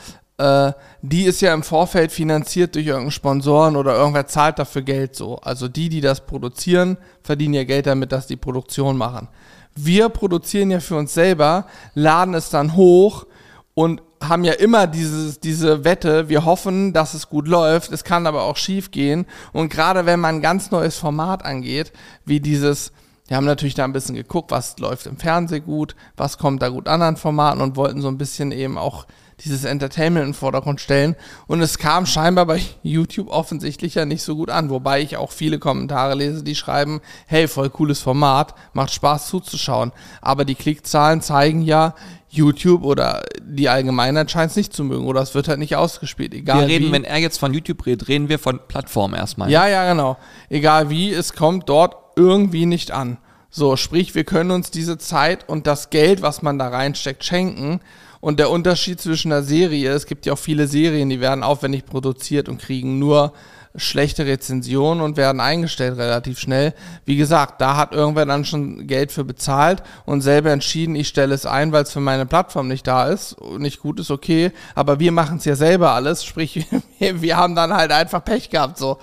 äh, die ist ja im Vorfeld finanziert durch irgendeinen Sponsoren oder irgendwer zahlt dafür Geld so. Also die, die das produzieren, verdienen ja Geld damit, dass die Produktion machen. Wir produzieren ja für uns selber, laden es dann hoch und haben ja immer dieses, diese Wette, wir hoffen, dass es gut läuft, es kann aber auch schief gehen. Und gerade wenn man ein ganz neues Format angeht, wie dieses Wir haben natürlich da ein bisschen geguckt, was läuft im Fernsehen gut, was kommt da gut an an Formaten und wollten so ein bisschen eben auch dieses Entertainment in den Vordergrund stellen. Und es kam scheinbar bei YouTube offensichtlich ja nicht so gut an, wobei ich auch viele Kommentare lese, die schreiben, hey, voll cooles Format, macht Spaß zuzuschauen. Aber die Klickzahlen zeigen ja, YouTube oder die Allgemeinheit scheint es nicht zu mögen oder es wird halt nicht ausgespielt. Egal wir reden, wie. wenn er jetzt von YouTube redet, reden wir von Plattform erstmal. Ja, ja, genau. Egal wie, es kommt dort irgendwie nicht an. So, sprich, wir können uns diese Zeit und das Geld, was man da reinsteckt, schenken. Und der Unterschied zwischen der Serie, es gibt ja auch viele Serien, die werden aufwendig produziert und kriegen nur schlechte Rezensionen und werden eingestellt relativ schnell. Wie gesagt, da hat irgendwer dann schon Geld für bezahlt und selber entschieden, ich stelle es ein, weil es für meine Plattform nicht da ist, nicht gut ist, okay, aber wir machen es ja selber alles, sprich, wir haben dann halt einfach Pech gehabt, so.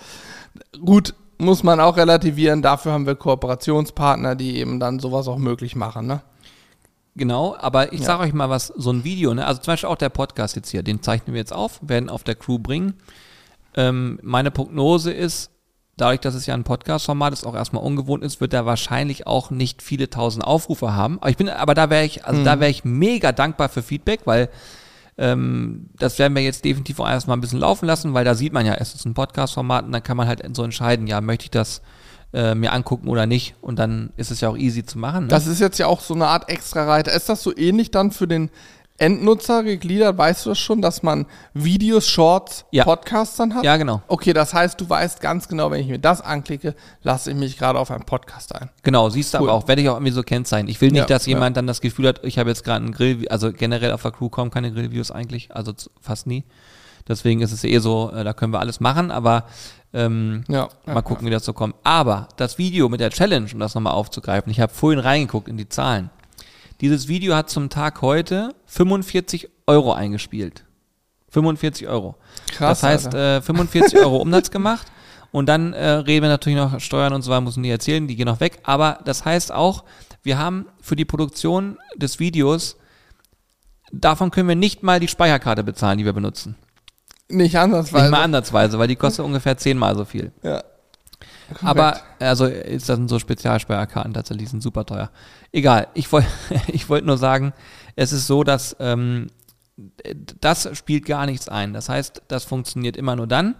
Gut, muss man auch relativieren, dafür haben wir Kooperationspartner, die eben dann sowas auch möglich machen, ne? Genau, aber ich Ja. sage euch mal was, so ein Video, ne? also zum Beispiel auch der Podcast jetzt hier, den zeichnen wir jetzt auf, werden auf der Crew bringen. Ähm, meine Prognose ist, dadurch, dass es ja ein Podcast-Format ist, auch erstmal ungewohnt ist, wird er wahrscheinlich auch nicht viele tausend Aufrufe haben. Aber ich bin, aber da wäre ich, also da wäre ich mega dankbar für Feedback, weil ähm, das werden wir jetzt definitiv auch erstmal ein bisschen laufen lassen, weil da sieht man ja, es ist ein Podcast-Format und dann kann man halt so entscheiden, ja, möchte ich das äh, mir angucken oder nicht. Und dann ist es ja auch easy zu machen. Ne? Das ist jetzt ja auch so eine Art Extra-Reiter. Ist das so ähnlich dann für den Endnutzer gegliedert? Weißt du das schon, dass man Videos, Shorts, Ja. Podcasts dann hat? ja, genau. Okay, das heißt, du weißt ganz genau, wenn ich mir das anklicke, lasse ich mich gerade auf einen Podcast ein. Genau, siehst du Cool. aber auch, werde ich auch irgendwie so kennzeichnen. Ich will nicht, Ja, dass ja. jemand dann das Gefühl hat, ich habe jetzt gerade einen Grill, also generell auf der Crew kommen keine Grillvideos eigentlich, also fast nie. Deswegen ist es eh so, äh, da können wir alles machen, aber ähm, Ja, ja, mal gucken, wie das so kommt. Aber das Video mit der Challenge, um das nochmal aufzugreifen, ich habe vorhin reingeguckt in die Zahlen. Dieses Video hat zum Tag heute 45 Euro eingespielt. 45 Euro. Krass. das heißt, äh, 45 Euro Umsatz gemacht. Und dann äh, reden wir natürlich noch Steuern und so weiter, müssen die erzählen, die gehen noch weg. Aber das heißt auch, wir haben für die Produktion des Videos, davon können wir nicht mal die Speicherkarte bezahlen, die wir benutzen. Nicht ansatzweise. Nicht mal ansatzweise, weil die kostet ungefähr zehnmal so viel. ja. Aber, also, ist das sind so Spezialspeicherkarten tatsächlich, die sind super teuer. Egal, ich wollte ich wollte nur sagen, es ist so, dass ähm, das spielt gar nichts ein. Das heißt, das funktioniert immer nur dann,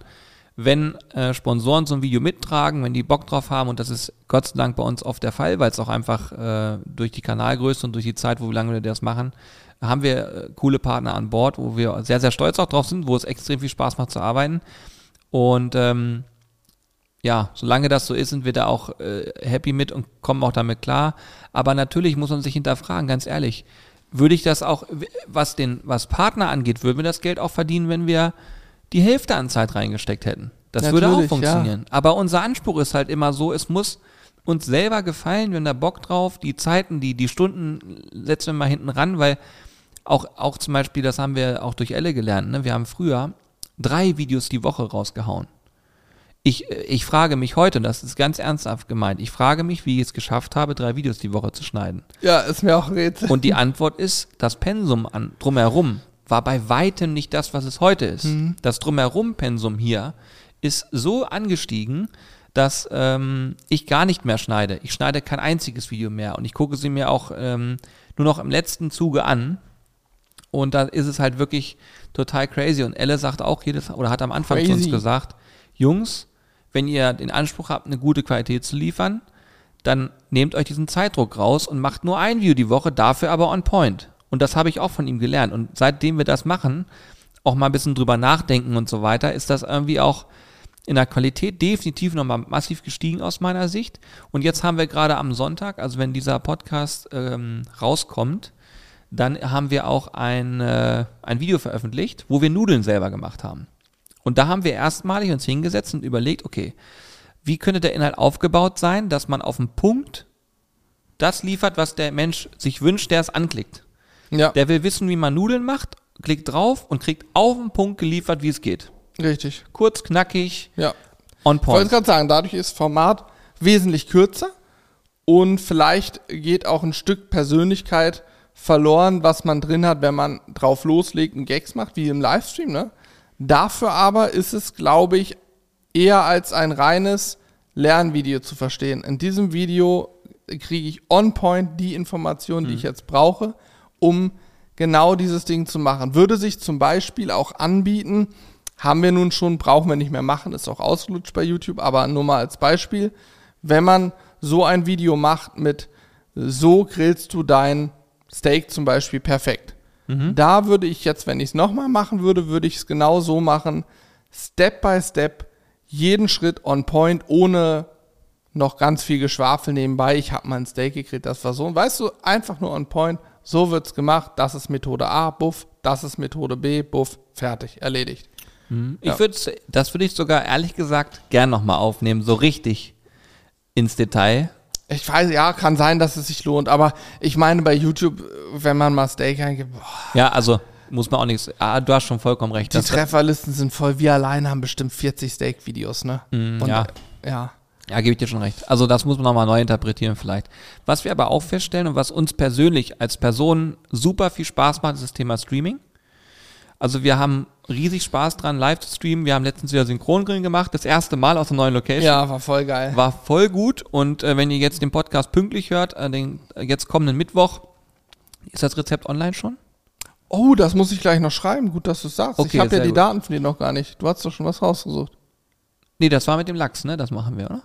wenn äh, Sponsoren so ein Video mittragen, wenn die Bock drauf haben und das ist Gott sei Dank bei uns oft der Fall, weil es auch einfach äh, durch die Kanalgröße und durch die Zeit, wo wir lange wir das machen, haben wir äh, coole Partner an Bord, wo wir sehr, sehr stolz auch drauf sind, wo es extrem viel Spaß macht zu arbeiten. Und ähm, ja, solange das so ist, sind wir da auch äh, happy mit und kommen auch damit klar. Aber natürlich muss man sich hinterfragen, ganz ehrlich. Würde ich das auch, was den, was Partner angeht, würden wir das Geld auch verdienen, wenn wir die Hälfte an Zeit reingesteckt hätten. Das würde auch Natürlich, funktionieren. Aber unser Anspruch ist halt immer so, es muss uns selber gefallen, wir haben da Bock drauf, die Zeiten, die, die Stunden setzen wir mal hinten ran, weil auch, auch zum Beispiel, das haben wir auch durch Elle gelernt, ne? wir haben früher drei Videos die Woche rausgehauen. Ich, ich frage mich heute, und das ist ganz ernsthaft gemeint, ich frage mich, wie ich es geschafft habe, drei Videos die Woche zu schneiden. ja, ist mir auch ein Rätsel. Und die Antwort ist, das Pensum an, drumherum war bei weitem nicht das, was es heute ist. Das Drumherum-Pensum hier ist so angestiegen, dass ähm, ich gar nicht mehr schneide. Ich schneide kein einziges Video mehr und ich gucke sie mir auch ähm, nur noch im letzten Zuge an. Und da ist es halt wirklich total crazy. Und Elle sagt auch jedes, oder hat am Anfang zu uns Crazy. gesagt, Jungs, wenn ihr den Anspruch habt, eine gute Qualität zu liefern, dann nehmt euch diesen Zeitdruck raus und macht nur ein Video die Woche, dafür aber on point. Und das habe ich auch von ihm gelernt. Und seitdem wir das machen, auch mal ein bisschen drüber nachdenken und so weiter, ist das irgendwie auch in der Qualität definitiv nochmal massiv gestiegen aus meiner Sicht. Und jetzt haben wir gerade am Sonntag, also wenn dieser Podcast ähm, rauskommt, dann haben wir auch ein, äh, ein Video veröffentlicht, wo wir Nudeln selber gemacht haben. Und da haben wir erstmalig uns hingesetzt und überlegt, okay, wie könnte der Inhalt aufgebaut sein, dass man auf den Punkt das liefert, was der Mensch sich wünscht, der es anklickt. ja, Der will wissen, wie man Nudeln macht, klickt drauf und kriegt auf den Punkt geliefert, wie es geht. richtig. Kurz, knackig, Ja. on Ich wollte point. gerade sagen, dadurch ist Format wesentlich kürzer und vielleicht geht auch ein Stück Persönlichkeit verloren, was man drin hat, wenn man drauf loslegt und Gags macht, wie im Livestream. Ne? Dafür aber ist es, glaube ich, eher als ein reines Lernvideo zu verstehen. In diesem Video kriege ich on point die Informationen, die ich jetzt brauche, um genau dieses Ding zu machen. Würde sich zum Beispiel auch anbieten, haben wir nun schon, brauchen wir nicht mehr machen, ist auch ausgelutscht bei YouTube, aber nur mal als Beispiel, wenn man so ein Video macht mit so grillst du dein Steak zum Beispiel perfekt. Da würde ich jetzt, wenn ich es nochmal machen würde, würde ich es genau so machen, Step by Step, jeden Schritt on point, ohne noch ganz viel Geschwafel nebenbei. Ich habe mal ein Steak gekriegt, das war so. Weißt du, einfach nur on point, so wird's gemacht, das ist Methode A, buff, das ist Methode B, buff, fertig, erledigt. Ich Ja. würde, das würde ich sogar ehrlich gesagt gern nochmal aufnehmen, so richtig ins Detail. Ich weiß, ja, kann sein, dass es sich lohnt, aber ich meine bei YouTube, wenn man mal Steak eingibt, boah, Ja, also muss man auch nichts. Ah, du hast schon vollkommen recht. die Trefferlisten sind voll. Wir alleine haben bestimmt 40 Steak-Videos, ne? Und, ja. Ja. ja, gebe ich dir schon recht. Also das muss man nochmal neu interpretieren vielleicht. Was wir aber auch feststellen und was uns persönlich als Personen super viel Spaß macht, ist das Thema Streaming. Also wir haben riesig Spaß dran, live zu streamen. Wir haben letztens wieder Synchrongrillen gemacht, das erste Mal aus einer neuen Location. Ja, war voll geil. War voll gut und äh, wenn ihr jetzt den Podcast pünktlich hört, äh, den äh, jetzt kommenden Mittwoch, ist das Rezept online schon? Oh, das muss ich gleich noch schreiben. Gut, dass du sagst. Okay, ich habe ja die gut. Daten von dir noch gar nicht. Du hast doch schon was rausgesucht. Nee, das war mit dem Lachs, ne? Das machen wir, oder?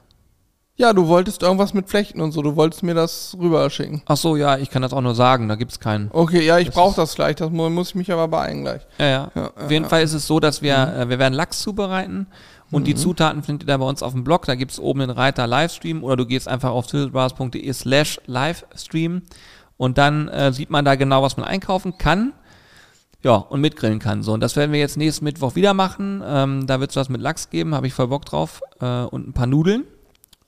Ja, du wolltest irgendwas mit Flechten und so. Du wolltest mir das rüber schicken. Ach so, ja, ich kann das auch nur sagen, da gibt's keinen. Okay, ja, ich brauche das gleich. Das mu- muss ich mich aber beeilen gleich. Ja, ja. Ja, Auf jeden Fall ist es so, dass wir, Mhm. äh, wir werden Lachs zubereiten und die Zutaten findet ihr da bei uns auf dem Blog. Da gibt's oben den Reiter Livestream oder du gehst einfach auf tiltbars.de slash Livestream und dann äh, sieht man da genau, was man einkaufen kann. Ja, und mitgrillen kann. So, und das werden wir jetzt nächsten Mittwoch wieder machen. Ähm, da wird's was mit Lachs geben, habe ich voll Bock drauf. Äh, und ein paar Nudeln.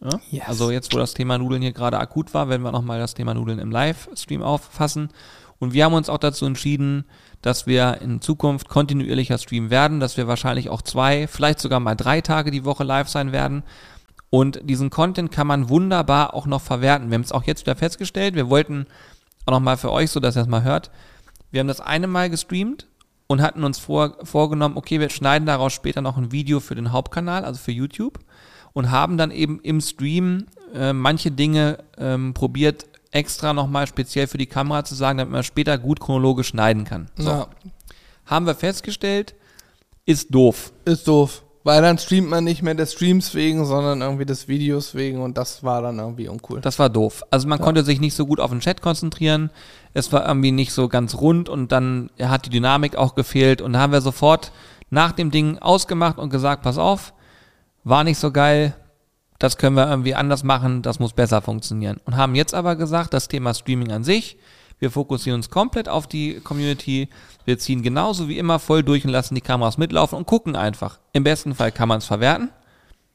Ja? Yes. Also jetzt, wo das Thema Nudeln hier gerade akut war, werden wir nochmal das Thema Nudeln im Livestream auffassen. Und wir haben uns auch dazu entschieden, dass wir in Zukunft kontinuierlicher streamen werden, dass wir wahrscheinlich auch zwei, vielleicht sogar mal drei Tage die Woche live sein werden. Und diesen Content kann man wunderbar auch noch verwerten. Wir haben es auch jetzt wieder festgestellt. Wir wollten auch nochmal für euch, so dass ihr es mal hört. Wir haben das eine Mal gestreamt und hatten uns vor, vorgenommen, okay, wir schneiden daraus später noch ein Video für den Hauptkanal, also für YouTube und haben dann eben im Stream äh, manche Dinge ähm, probiert, extra nochmal speziell für die Kamera zu sagen, damit man später gut chronologisch schneiden kann. So. Ja, Haben wir festgestellt, ist doof. ist doof. Weil dann streamt man nicht mehr des Streams wegen, sondern irgendwie des Videos wegen und das war dann irgendwie uncool. Das war doof. Also man konnte sich nicht so gut auf den Chat konzentrieren. Es war irgendwie nicht so ganz rund und dann hat die Dynamik auch gefehlt. Und da haben wir sofort nach dem Ding ausgemacht und gesagt, pass auf, war nicht so geil, das können wir irgendwie anders machen, das muss besser funktionieren. Und haben jetzt aber gesagt, das Thema Streaming an sich, wir fokussieren uns komplett auf die Community, wir ziehen genauso wie immer voll durch und lassen die Kameras mitlaufen und gucken einfach. Im besten Fall kann man es verwerten,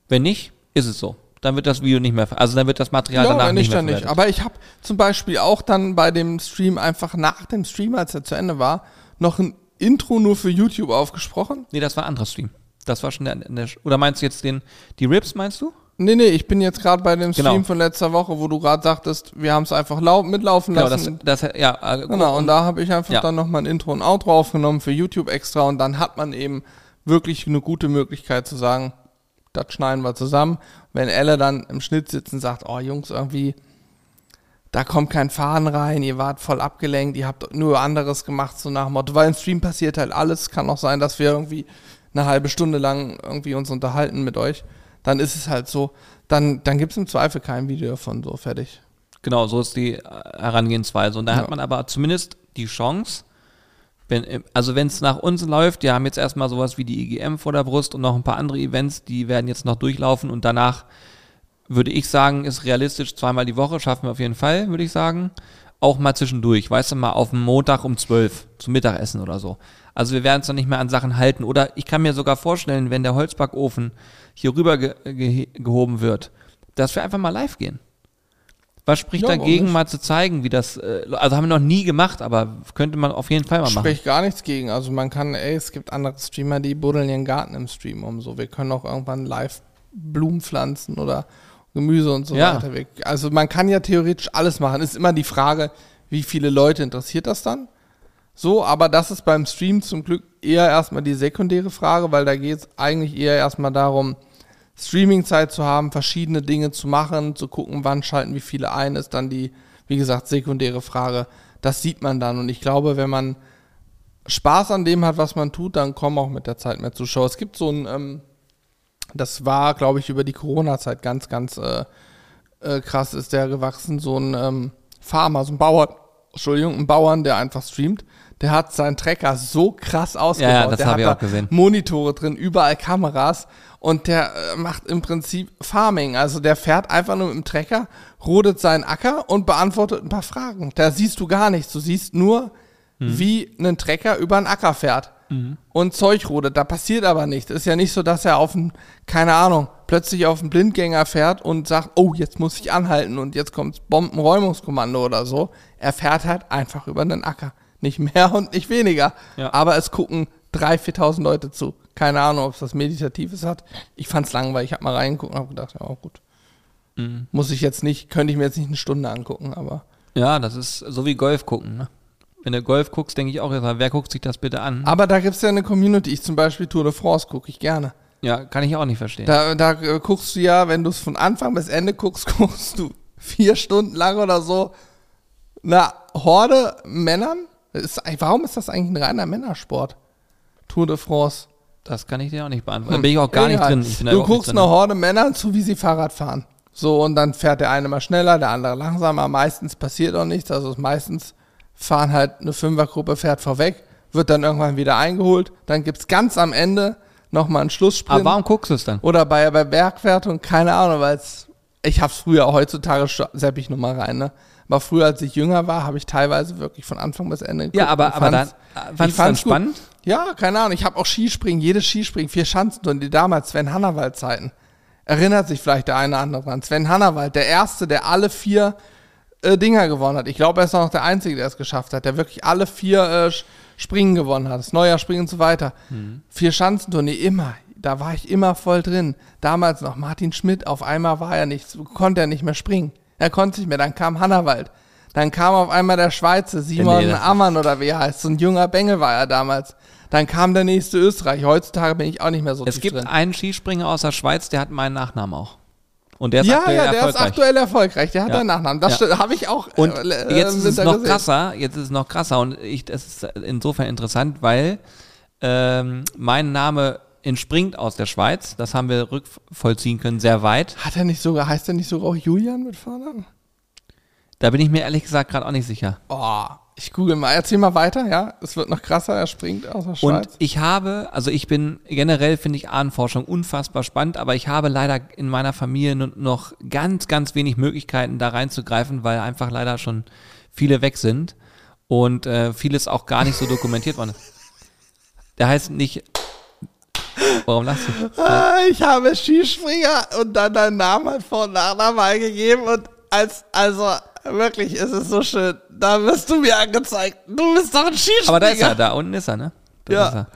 wenn nicht, ist es so. Dann wird das Video nicht mehr, also dann wird das Material Ja, danach nicht nicht, mehr dann nicht. Aber ich habe zum Beispiel auch dann bei dem Stream einfach nach dem Stream, als er zu Ende war, noch ein Intro nur für YouTube aufgesprochen. Nee, das war ein anderer Stream. Das war schon der, der oder meinst du jetzt den, die Rips, meinst du? Nee, nee, ich bin jetzt gerade bei dem Stream Genau. von letzter Woche, wo du gerade sagtest, wir haben es einfach lau mitlaufen Genau, das, lassen. das, ja, äh, Genau, und da habe ich einfach Ja. dann nochmal ein Intro und Outro aufgenommen für YouTube extra und dann hat man eben wirklich eine gute Möglichkeit zu sagen, das schneiden wir zusammen. Wenn Elle dann im Schnitt sitzt und sagt, oh Jungs, irgendwie, da kommt kein Faden rein, ihr wart voll abgelenkt, ihr habt nur anderes gemacht, so nach Motto, weil im Stream passiert halt alles, kann auch sein, dass wir irgendwie eine halbe Stunde lang irgendwie uns unterhalten mit euch, dann ist es halt so, dann, dann gibt es im Zweifel kein Video davon, so fertig. Genau, so ist die Herangehensweise. Und da Ja. hat man aber zumindest die Chance, wenn, also wenn es nach uns läuft, wir haben jetzt erstmal sowas wie die IGM vor der Brust und noch ein paar andere Events, die werden jetzt noch durchlaufen und danach würde ich sagen, ist realistisch zweimal die Woche, schaffen wir auf jeden Fall, würde ich sagen. Auch mal zwischendurch, weißt du, mal auf dem Montag um 12 zum Mittagessen oder so. Also wir werden uns dann nicht mehr an Sachen halten. Oder ich kann mir sogar vorstellen, wenn der Holzbackofen hier rüber ge ge gehoben wird, dass wir einfach mal live gehen. Was spricht Ja, dagegen, mal zu zeigen, wie das, äh, also haben wir noch nie gemacht, aber könnte man auf jeden Fall mal machen. Spricht gar nichts gegen. Also man kann, ey, es gibt andere Streamer, die buddeln ihren Garten im Stream um so. Wir können auch irgendwann live Blumen pflanzen oder Gemüse und so Ja. weiter. Also man kann ja theoretisch alles machen. Ist immer die Frage, wie viele Leute interessiert das dann? So, aber das ist beim Stream zum Glück eher erstmal die sekundäre Frage, weil da geht es eigentlich eher erstmal darum, Streaming-Zeit zu haben, verschiedene Dinge zu machen, zu gucken, wann schalten wie viele ein, ist dann die, wie gesagt, sekundäre Frage. Das sieht man dann. Und ich glaube, wenn man Spaß an dem hat, was man tut, dann kommen auch mit der Zeit mehr Zuschauer. Es gibt so ein, ähm, das war, glaube ich, über die Corona-Zeit ganz, ganz äh, äh, krass ist der gewachsen, so ein ähm, Farmer, so ein Bauer, Entschuldigung, ein Bauern, der einfach streamt. Der hat seinen Trecker so krass ausgebaut. Ja, das der hab hat ich auch gesehen. Monitore drin, überall Kameras und der äh, macht im Prinzip Farming. Also der fährt einfach nur mit dem Trecker, rodet seinen Acker und beantwortet ein paar Fragen. Da siehst du gar nichts. Du siehst nur, Mhm. wie ein Trecker über einen Acker fährt und Zeug rodet. Da passiert aber nichts. Ist ja nicht so, dass er auf einen, keine Ahnung, plötzlich auf einen Blindgänger fährt und sagt, oh, jetzt muss ich anhalten und jetzt kommt Bombenräumungskommando oder so. Er fährt halt einfach über einen Acker. Nicht mehr und nicht weniger. Ja. Aber es gucken 3.000, 4.000 Leute zu. Keine Ahnung, ob es was Meditatives hat. Ich fand es langweilig. Ich habe mal reingeguckt und habe gedacht, ja, gut. Mhm. Muss ich jetzt nicht, könnte ich mir jetzt nicht eine Stunde angucken, aber. Ja, das ist so wie Golf gucken. Ne? Wenn du Golf guckst, denke ich auch, jetzt mal, wer guckt sich das bitte an? Aber da gibt es ja eine Community. Ich zum Beispiel Tour de France gucke ich gerne. Ja, kann ich auch nicht verstehen. Da, da äh, guckst du ja, wenn du es von Anfang bis Ende guckst, guckst du vier Stunden lang oder so eine Horde Männern. Ist, warum ist das eigentlich ein reiner Männersport? Tour de France. Das kann ich dir auch nicht beantworten. Da bin ich auch gar nicht Egal. drin. Ich bin da du nicht guckst drin. eine Horde Männern zu, wie sie Fahrrad fahren. So, und dann fährt der eine mal schneller, der andere langsamer. Meistens passiert auch nichts. Also meistens fahren halt eine Fünfergruppe, fährt vorweg, wird dann irgendwann wieder eingeholt. Dann gibt es ganz am Ende nochmal einen Schlusssprint. Aber warum guckst du es dann? Oder bei, bei Bergwertung, keine Ahnung, weil es, ich hab's früher, heutzutage sepp ich nur mal rein, ne? Aber früher, als ich jünger war, habe ich teilweise wirklich von Anfang bis Ende geguckt Ja, aber, aber dann fand's- äh, dann fand's gut. spannend? Ja, keine Ahnung, ich habe auch Skispringen, jedes Skispringen, vier Schanzen und die damals Sven Hannawald Zeiten. Erinnert sich vielleicht der eine oder andere dran. Sven Hannawald, der Erste, der alle vier äh, Dinger gewonnen hat. Ich glaube, er ist noch der Einzige, der es geschafft hat, der wirklich alle vier äh, Springen gewonnen hat. Das Neujahrspringen und so weiter. Vier Schanzentournee, immer. Da war ich immer voll drin. Damals noch Martin Schmidt, auf einmal war er nicht, konnte er nicht mehr springen. Er konnte nicht mehr. Dann kam Hannawald. Dann kam auf einmal der Schweizer, Simon Nee, Ammann oder wie er heißt. So ein junger Bengel war er damals. Dann kam der nächste Österreich. Heutzutage bin ich auch nicht mehr so Es gibt drin. einen Skispringer aus der Schweiz, der hat meinen Nachnamen auch. Und der ist Ja, aktuell ja, der ist erfolgreich. aktuell erfolgreich. Der hat Ja. einen Nachnamen. Das Ja. habe ich auch. Und äh, jetzt ist es noch gesehen. krasser, jetzt ist es noch krasser und ich, das ist insofern interessant, weil ähm, mein Name entspringt aus der Schweiz, das haben wir rückvollziehen können, sehr weit. Hat er nicht sogar, heißt er nicht sogar auch Julian mit Vornamen? Da bin ich mir ehrlich gesagt gerade auch nicht sicher. Oh, ich google mal. Erzähl mal weiter, ja. Es wird noch krasser, er springt aus der Schweiz. Und ich habe, also ich bin generell finde ich Ahnenforschung unfassbar spannend, aber ich habe leider in meiner Familie noch ganz, ganz wenig Möglichkeiten da reinzugreifen, weil einfach leider schon viele weg sind und äh, vieles auch gar nicht so dokumentiert worden ist. Der heißt nicht. Warum lachst du? Ah, ich habe Skispringer und dann deinen Namen halt vor und Nachnamen eingegeben und als, also wirklich, es ist so schön. Da wirst du mir angezeigt. Du bist doch ein Skispringer. Aber da ist er, da unten ist er, ne? Da Ja. er.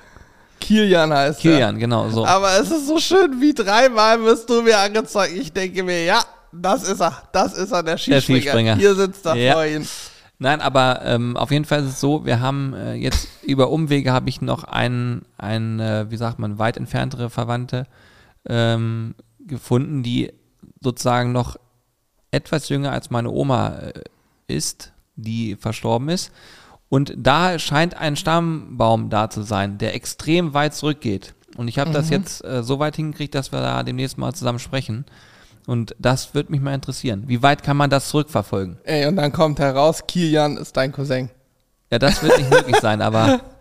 Kilian heißt er. Kilian, genau so. Aber es ist so schön, wie dreimal wirst du mir angezeigt. Ich denke mir, ja, das ist er. Das ist er, der Skispringer. Skispringer. Hier sitzt er Ja. vor Ihnen. Nein, aber ähm, auf jeden Fall ist es so, wir haben äh, jetzt über Umwege habe ich noch einen, einen äh, wie sagt man, weit entferntere Verwandte ähm, gefunden, die sozusagen noch etwas jünger als meine Oma äh, ist, die verstorben ist. Und da scheint ein Stammbaum da zu sein, der extrem weit zurückgeht. Und ich habe das jetzt äh, so weit hingekriegt, dass wir da demnächst mal zusammen sprechen. Und das würde mich mal interessieren. Wie weit kann man das zurückverfolgen? Ey, und dann kommt heraus, Kilian ist dein Cousin. Ja, das wird nicht möglich sein, aber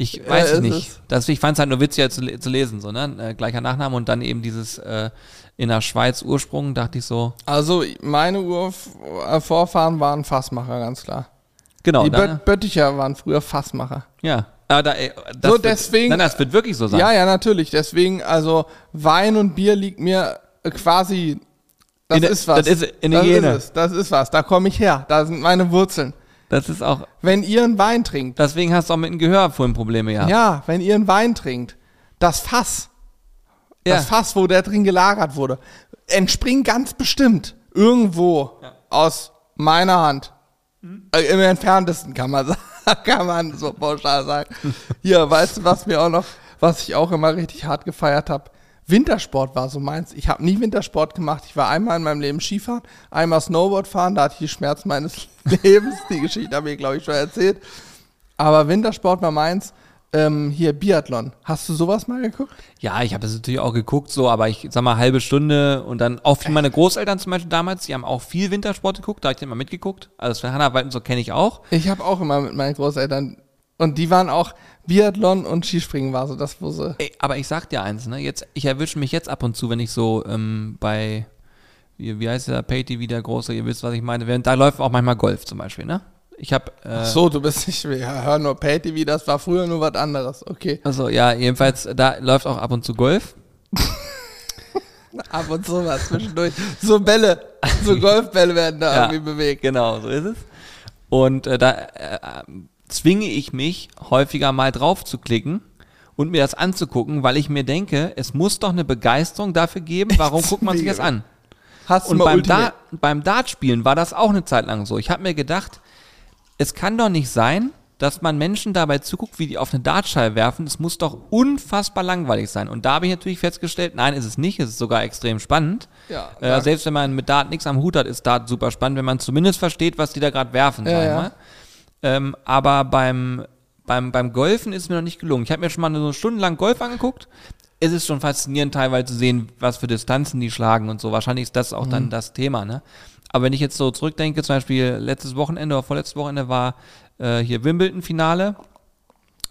ich weiß Ja, es nicht. Das, ich fand es halt nur witziger zu, zu lesen, so, ne? Äh, gleicher Nachname und dann eben dieses äh, in der Schweiz Ursprung, dachte ich so, Also, meine Urvorfahren waren Fassmacher, ganz klar. genau, Die dann, Böt Bötticher waren früher Fassmacher. ja. Aber da, ey, das So, wird, deswegen- Nein, das wird wirklich so sein. Ja, ja, natürlich. Deswegen, also Wein und Bier liegt mir äh, quasi. Das In ist was. das ist in der das ist es. Das ist was. Da komme ich her. Da sind meine Wurzeln. Das ist auch, Wenn ihr einen Wein trinkt, deswegen hast du auch mit dem Gehör vorhin Probleme gehabt. ja, wenn ihr einen Wein trinkt, das Fass, Ja. das Fass, wo der drin gelagert wurde, entspringt ganz bestimmt irgendwo aus meiner Hand. Äh, Im entferntesten kann man sagen, kann man so pauschal sagen. Hier, weißt du, was mir auch noch, was ich auch immer richtig hart gefeiert habe? Wintersport war so meins. Ich habe nie Wintersport gemacht. Ich war einmal in meinem Leben Skifahren, einmal Snowboard fahren, da hatte ich die Schmerz meines Lebens. Die Geschichte habe ich, glaube ich, schon erzählt. Aber Wintersport war meins. Ähm, hier Biathlon. Hast du sowas mal geguckt? Ja, ich habe das natürlich auch geguckt, so, aber ich sag mal halbe Stunde und dann auch für meine Großeltern zum Beispiel damals, die haben auch viel Wintersport geguckt, da habe ich immer mitgeguckt. Also das Hanna so kenne ich auch. Ich habe auch immer mit meinen Großeltern und die waren auch Biathlon und Skispringen war so das, wo sie. Ey, aber ich sag dir eins, ne? Jetzt, ich erwische mich jetzt ab und zu, wenn ich so ähm, bei wie, wie heißt der Pay-TV, der große, ihr wisst, was ich meine. Da läuft auch manchmal Golf zum Beispiel, ne? Ich habe. Äh, Ach so, du bist nicht, ja, hör nur Pay-TV, das war früher nur was anderes, okay. Also ja, jedenfalls, da läuft auch ab und zu Golf. ab und zu was zwischendurch. So Bälle, so Golfbälle werden da ja, irgendwie bewegt. Genau, so ist es. Und äh, da äh, zwinge ich mich häufiger mal drauf zu klicken und mir das anzugucken, weil ich mir denke, es muss doch eine Begeisterung dafür geben, warum guckt man sich das an? Hast und beim, da beim Dartspielen war das auch eine Zeit lang so. Ich habe mir gedacht, es kann doch nicht sein, dass man Menschen dabei zuguckt, wie die auf eine Dartscheibe werfen. Das muss doch unfassbar langweilig sein. Und da habe ich natürlich festgestellt, nein, ist es nicht. Es ist sogar extrem spannend. Ja, äh, selbst wenn man mit Dart nichts am Hut hat, ist Dart super spannend, wenn man zumindest versteht, was die da gerade werfen. Ja, ja. Ähm, aber beim, beim, beim Golfen ist es mir noch nicht gelungen. Ich habe mir schon mal so stundenlang Golf angeguckt. Es ist schon faszinierend, teilweise zu sehen, was für Distanzen die schlagen und so. Wahrscheinlich ist das auch mhm. dann das Thema, ne? Aber wenn ich jetzt so zurückdenke, zum Beispiel letztes Wochenende oder vorletztes Wochenende war äh, hier Wimbledon-Finale.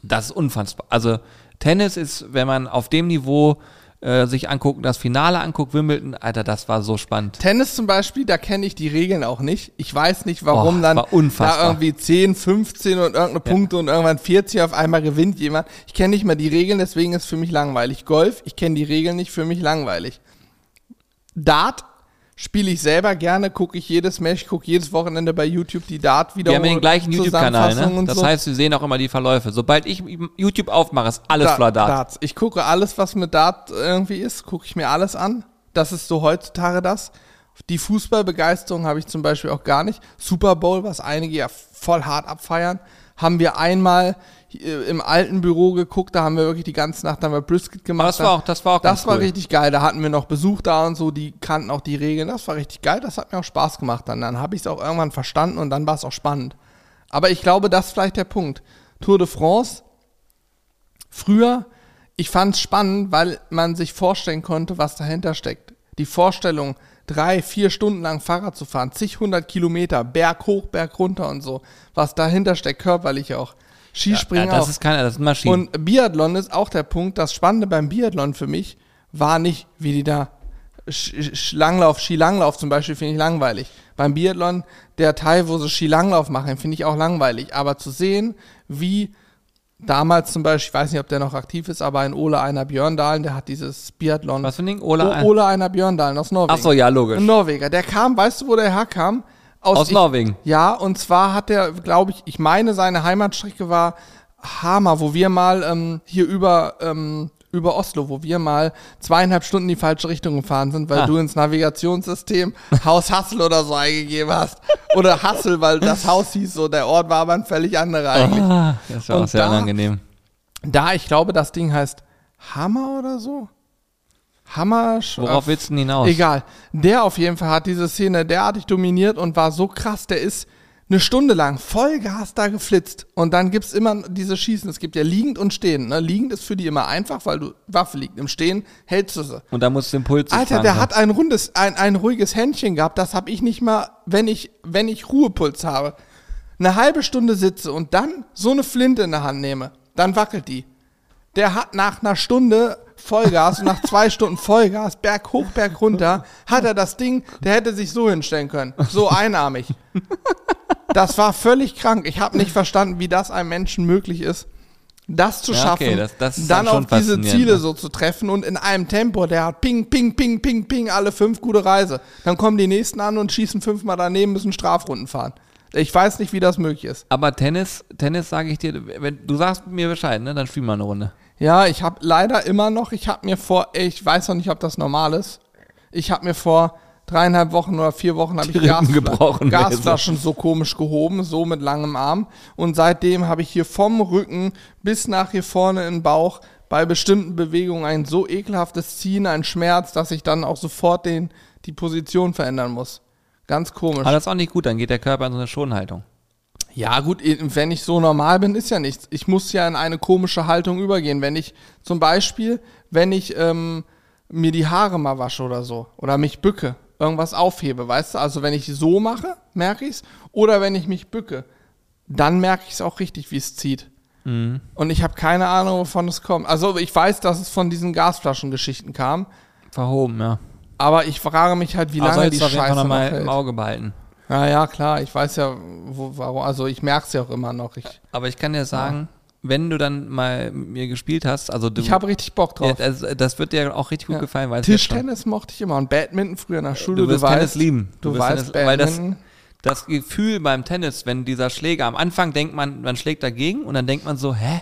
Das ist unfassbar. Also Tennis ist, wenn man auf dem Niveau äh, sich anguckt, das Finale anguckt, Wimbledon, Alter, das war so spannend. Tennis zum Beispiel, da kenne ich die Regeln auch nicht. Ich weiß nicht, warum oh, dann da irgendwie 10, 15 und irgendeine ja. Punkte und irgendwann 40 auf einmal gewinnt jemand. Ich kenne nicht mal die Regeln, deswegen ist es für mich langweilig. Golf, ich kenne die Regeln nicht, für mich langweilig. Dart spiele ich selber gerne, gucke ich jedes Match, gucke jedes Wochenende bei YouTube die Dart wieder. Wir haben den gleichen YouTube-Kanal, ne? Das so. heißt, wir sehen auch immer die Verläufe. Sobald ich YouTube aufmache, ist alles da, voller Dart. Darts. Ich gucke alles, was mit Dart irgendwie ist, gucke ich mir alles an. Das ist so heutzutage das. Die Fußballbegeisterung habe ich zum Beispiel auch gar nicht. Super Bowl, was einige ja voll hart abfeiern, haben wir einmal im alten Büro geguckt, da haben wir wirklich die ganze Nacht haben wir Brisket gemacht. Das war auch, das war auch Das war cool. richtig geil. Da hatten wir noch Besuch da und so, die kannten auch die Regeln. Das war richtig geil. Das hat mir auch Spaß gemacht. Dann, dann habe ich es auch irgendwann verstanden und dann war es auch spannend. Aber ich glaube, das ist vielleicht der Punkt. Tour de France. Früher, ich fand es spannend, weil man sich vorstellen konnte, was dahinter steckt. Die Vorstellung, drei, vier Stunden lang Fahrrad zu fahren, zig hundert Kilometer, Berg hoch, Berg runter und so, was dahinter steckt, körperlich auch. Skispringen ja, das auch. ist keine, das ist Maschinen. Und Biathlon ist auch der Punkt. Das Spannende beim Biathlon für mich war nicht, wie die da Langlauf, Skilanglauf zum Beispiel finde ich langweilig. Beim Biathlon, der Teil, wo sie Skilanglauf machen, finde ich auch langweilig. Aber zu sehen, wie damals zum Beispiel, ich weiß nicht, ob der noch aktiv ist, aber ein Ole Einer Björndalen, der hat dieses Biathlon. Was für ein Ding? Ole, Ole Einer Björndalen aus Norwegen. Ach so, ja, logisch. Ein Norweger. Der kam, weißt du, wo der herkam? Aus, aus Norwegen. Ich, ja, und zwar hat er, glaube ich, ich meine, seine Heimatstrecke war Hammer, wo wir mal ähm, hier über, ähm, über Oslo, wo wir mal zweieinhalb Stunden in die falsche Richtung gefahren sind, weil ah. du ins Navigationssystem Haus Hassel oder so eingegeben hast. Oder Hassel, weil das Haus hieß so, der Ort war aber ein völlig anderer eigentlich. Ah, das war und auch sehr da, unangenehm. Da, ich glaube, das Ding heißt Hammer oder so. Hammer. Worauf willst du denn hinaus? Egal. Der auf jeden Fall hat diese Szene derartig dominiert und war so krass. Der ist eine Stunde lang Vollgas da geflitzt. Und dann gibt es immer diese Schießen. Es gibt ja liegend und stehend. Ne? Liegend ist für die immer einfach, weil du Waffe liegt. Im Stehen hältst du sie. Und da musst du den Puls Alter, fahren, der ne? hat ein rundes, ein, ein ruhiges Händchen gehabt. Das habe ich nicht mal, wenn ich, wenn ich Ruhepuls habe. Eine halbe Stunde sitze und dann so eine Flinte in der Hand nehme. Dann wackelt die. Der hat nach einer Stunde Vollgas und nach zwei Stunden Vollgas, Berg hoch, Berg runter, hat er das Ding, der hätte sich so hinstellen können. So einarmig. Das war völlig krank. Ich habe nicht verstanden, wie das einem Menschen möglich ist, das zu schaffen, ja, okay, das, das dann auf diese Ziele so zu treffen und in einem Tempo, der hat ping, ping, ping, ping, ping, alle fünf gute Reise. Dann kommen die nächsten an und schießen fünfmal daneben, müssen Strafrunden fahren. Ich weiß nicht, wie das möglich ist. Aber Tennis, Tennis sage ich dir, wenn du sagst mir Bescheid, ne, dann spielen wir eine Runde. Ja, ich habe leider immer noch, ich habe mir vor, ich weiß noch nicht, ob das normal ist. Ich habe mir vor dreieinhalb Wochen oder vier Wochen habe ich Gasfla Gasflaschen so komisch gehoben, so mit langem Arm. Und seitdem habe ich hier vom Rücken bis nach hier vorne im Bauch bei bestimmten Bewegungen ein so ekelhaftes Ziehen, ein Schmerz, dass ich dann auch sofort den, die Position verändern muss. Ganz komisch. Aber das ist auch nicht gut, dann geht der Körper in so eine Schonhaltung. Ja, gut, wenn ich so normal bin, ist ja nichts. Ich muss ja in eine komische Haltung übergehen. Wenn ich zum Beispiel, wenn ich ähm, mir die Haare mal wasche oder so, oder mich bücke, irgendwas aufhebe, weißt du? Also wenn ich so mache, merke ich es. Oder wenn ich mich bücke, dann merke ich es auch richtig, wie es zieht. Mhm. Und ich habe keine Ahnung, wovon es kommt. Also ich weiß, dass es von diesen Gasflaschengeschichten kam. Verhoben, ja. Aber ich frage mich halt, wie Aber lange die Scheiße noch mal hält. im Auge behalten. Ja, ja, klar. Ich weiß ja, wo, warum. Also ich merke es ja auch immer noch. Ich, Aber ich kann dir sagen, wenn du dann mal mit mir gespielt hast, also du, ich habe richtig Bock ja, drauf. das, wird dir auch richtig gut Ja. gefallen, schon- Tischtennis mochte ich immer und Badminton früher der Schule. du wirst weißt, Tennis lieben. Du, wirst weißt, Tennis, weil das, das Gefühl beim Tennis, wenn dieser Schläger am Anfang denkt man, man schlägt dagegen und dann denkt man so, hä?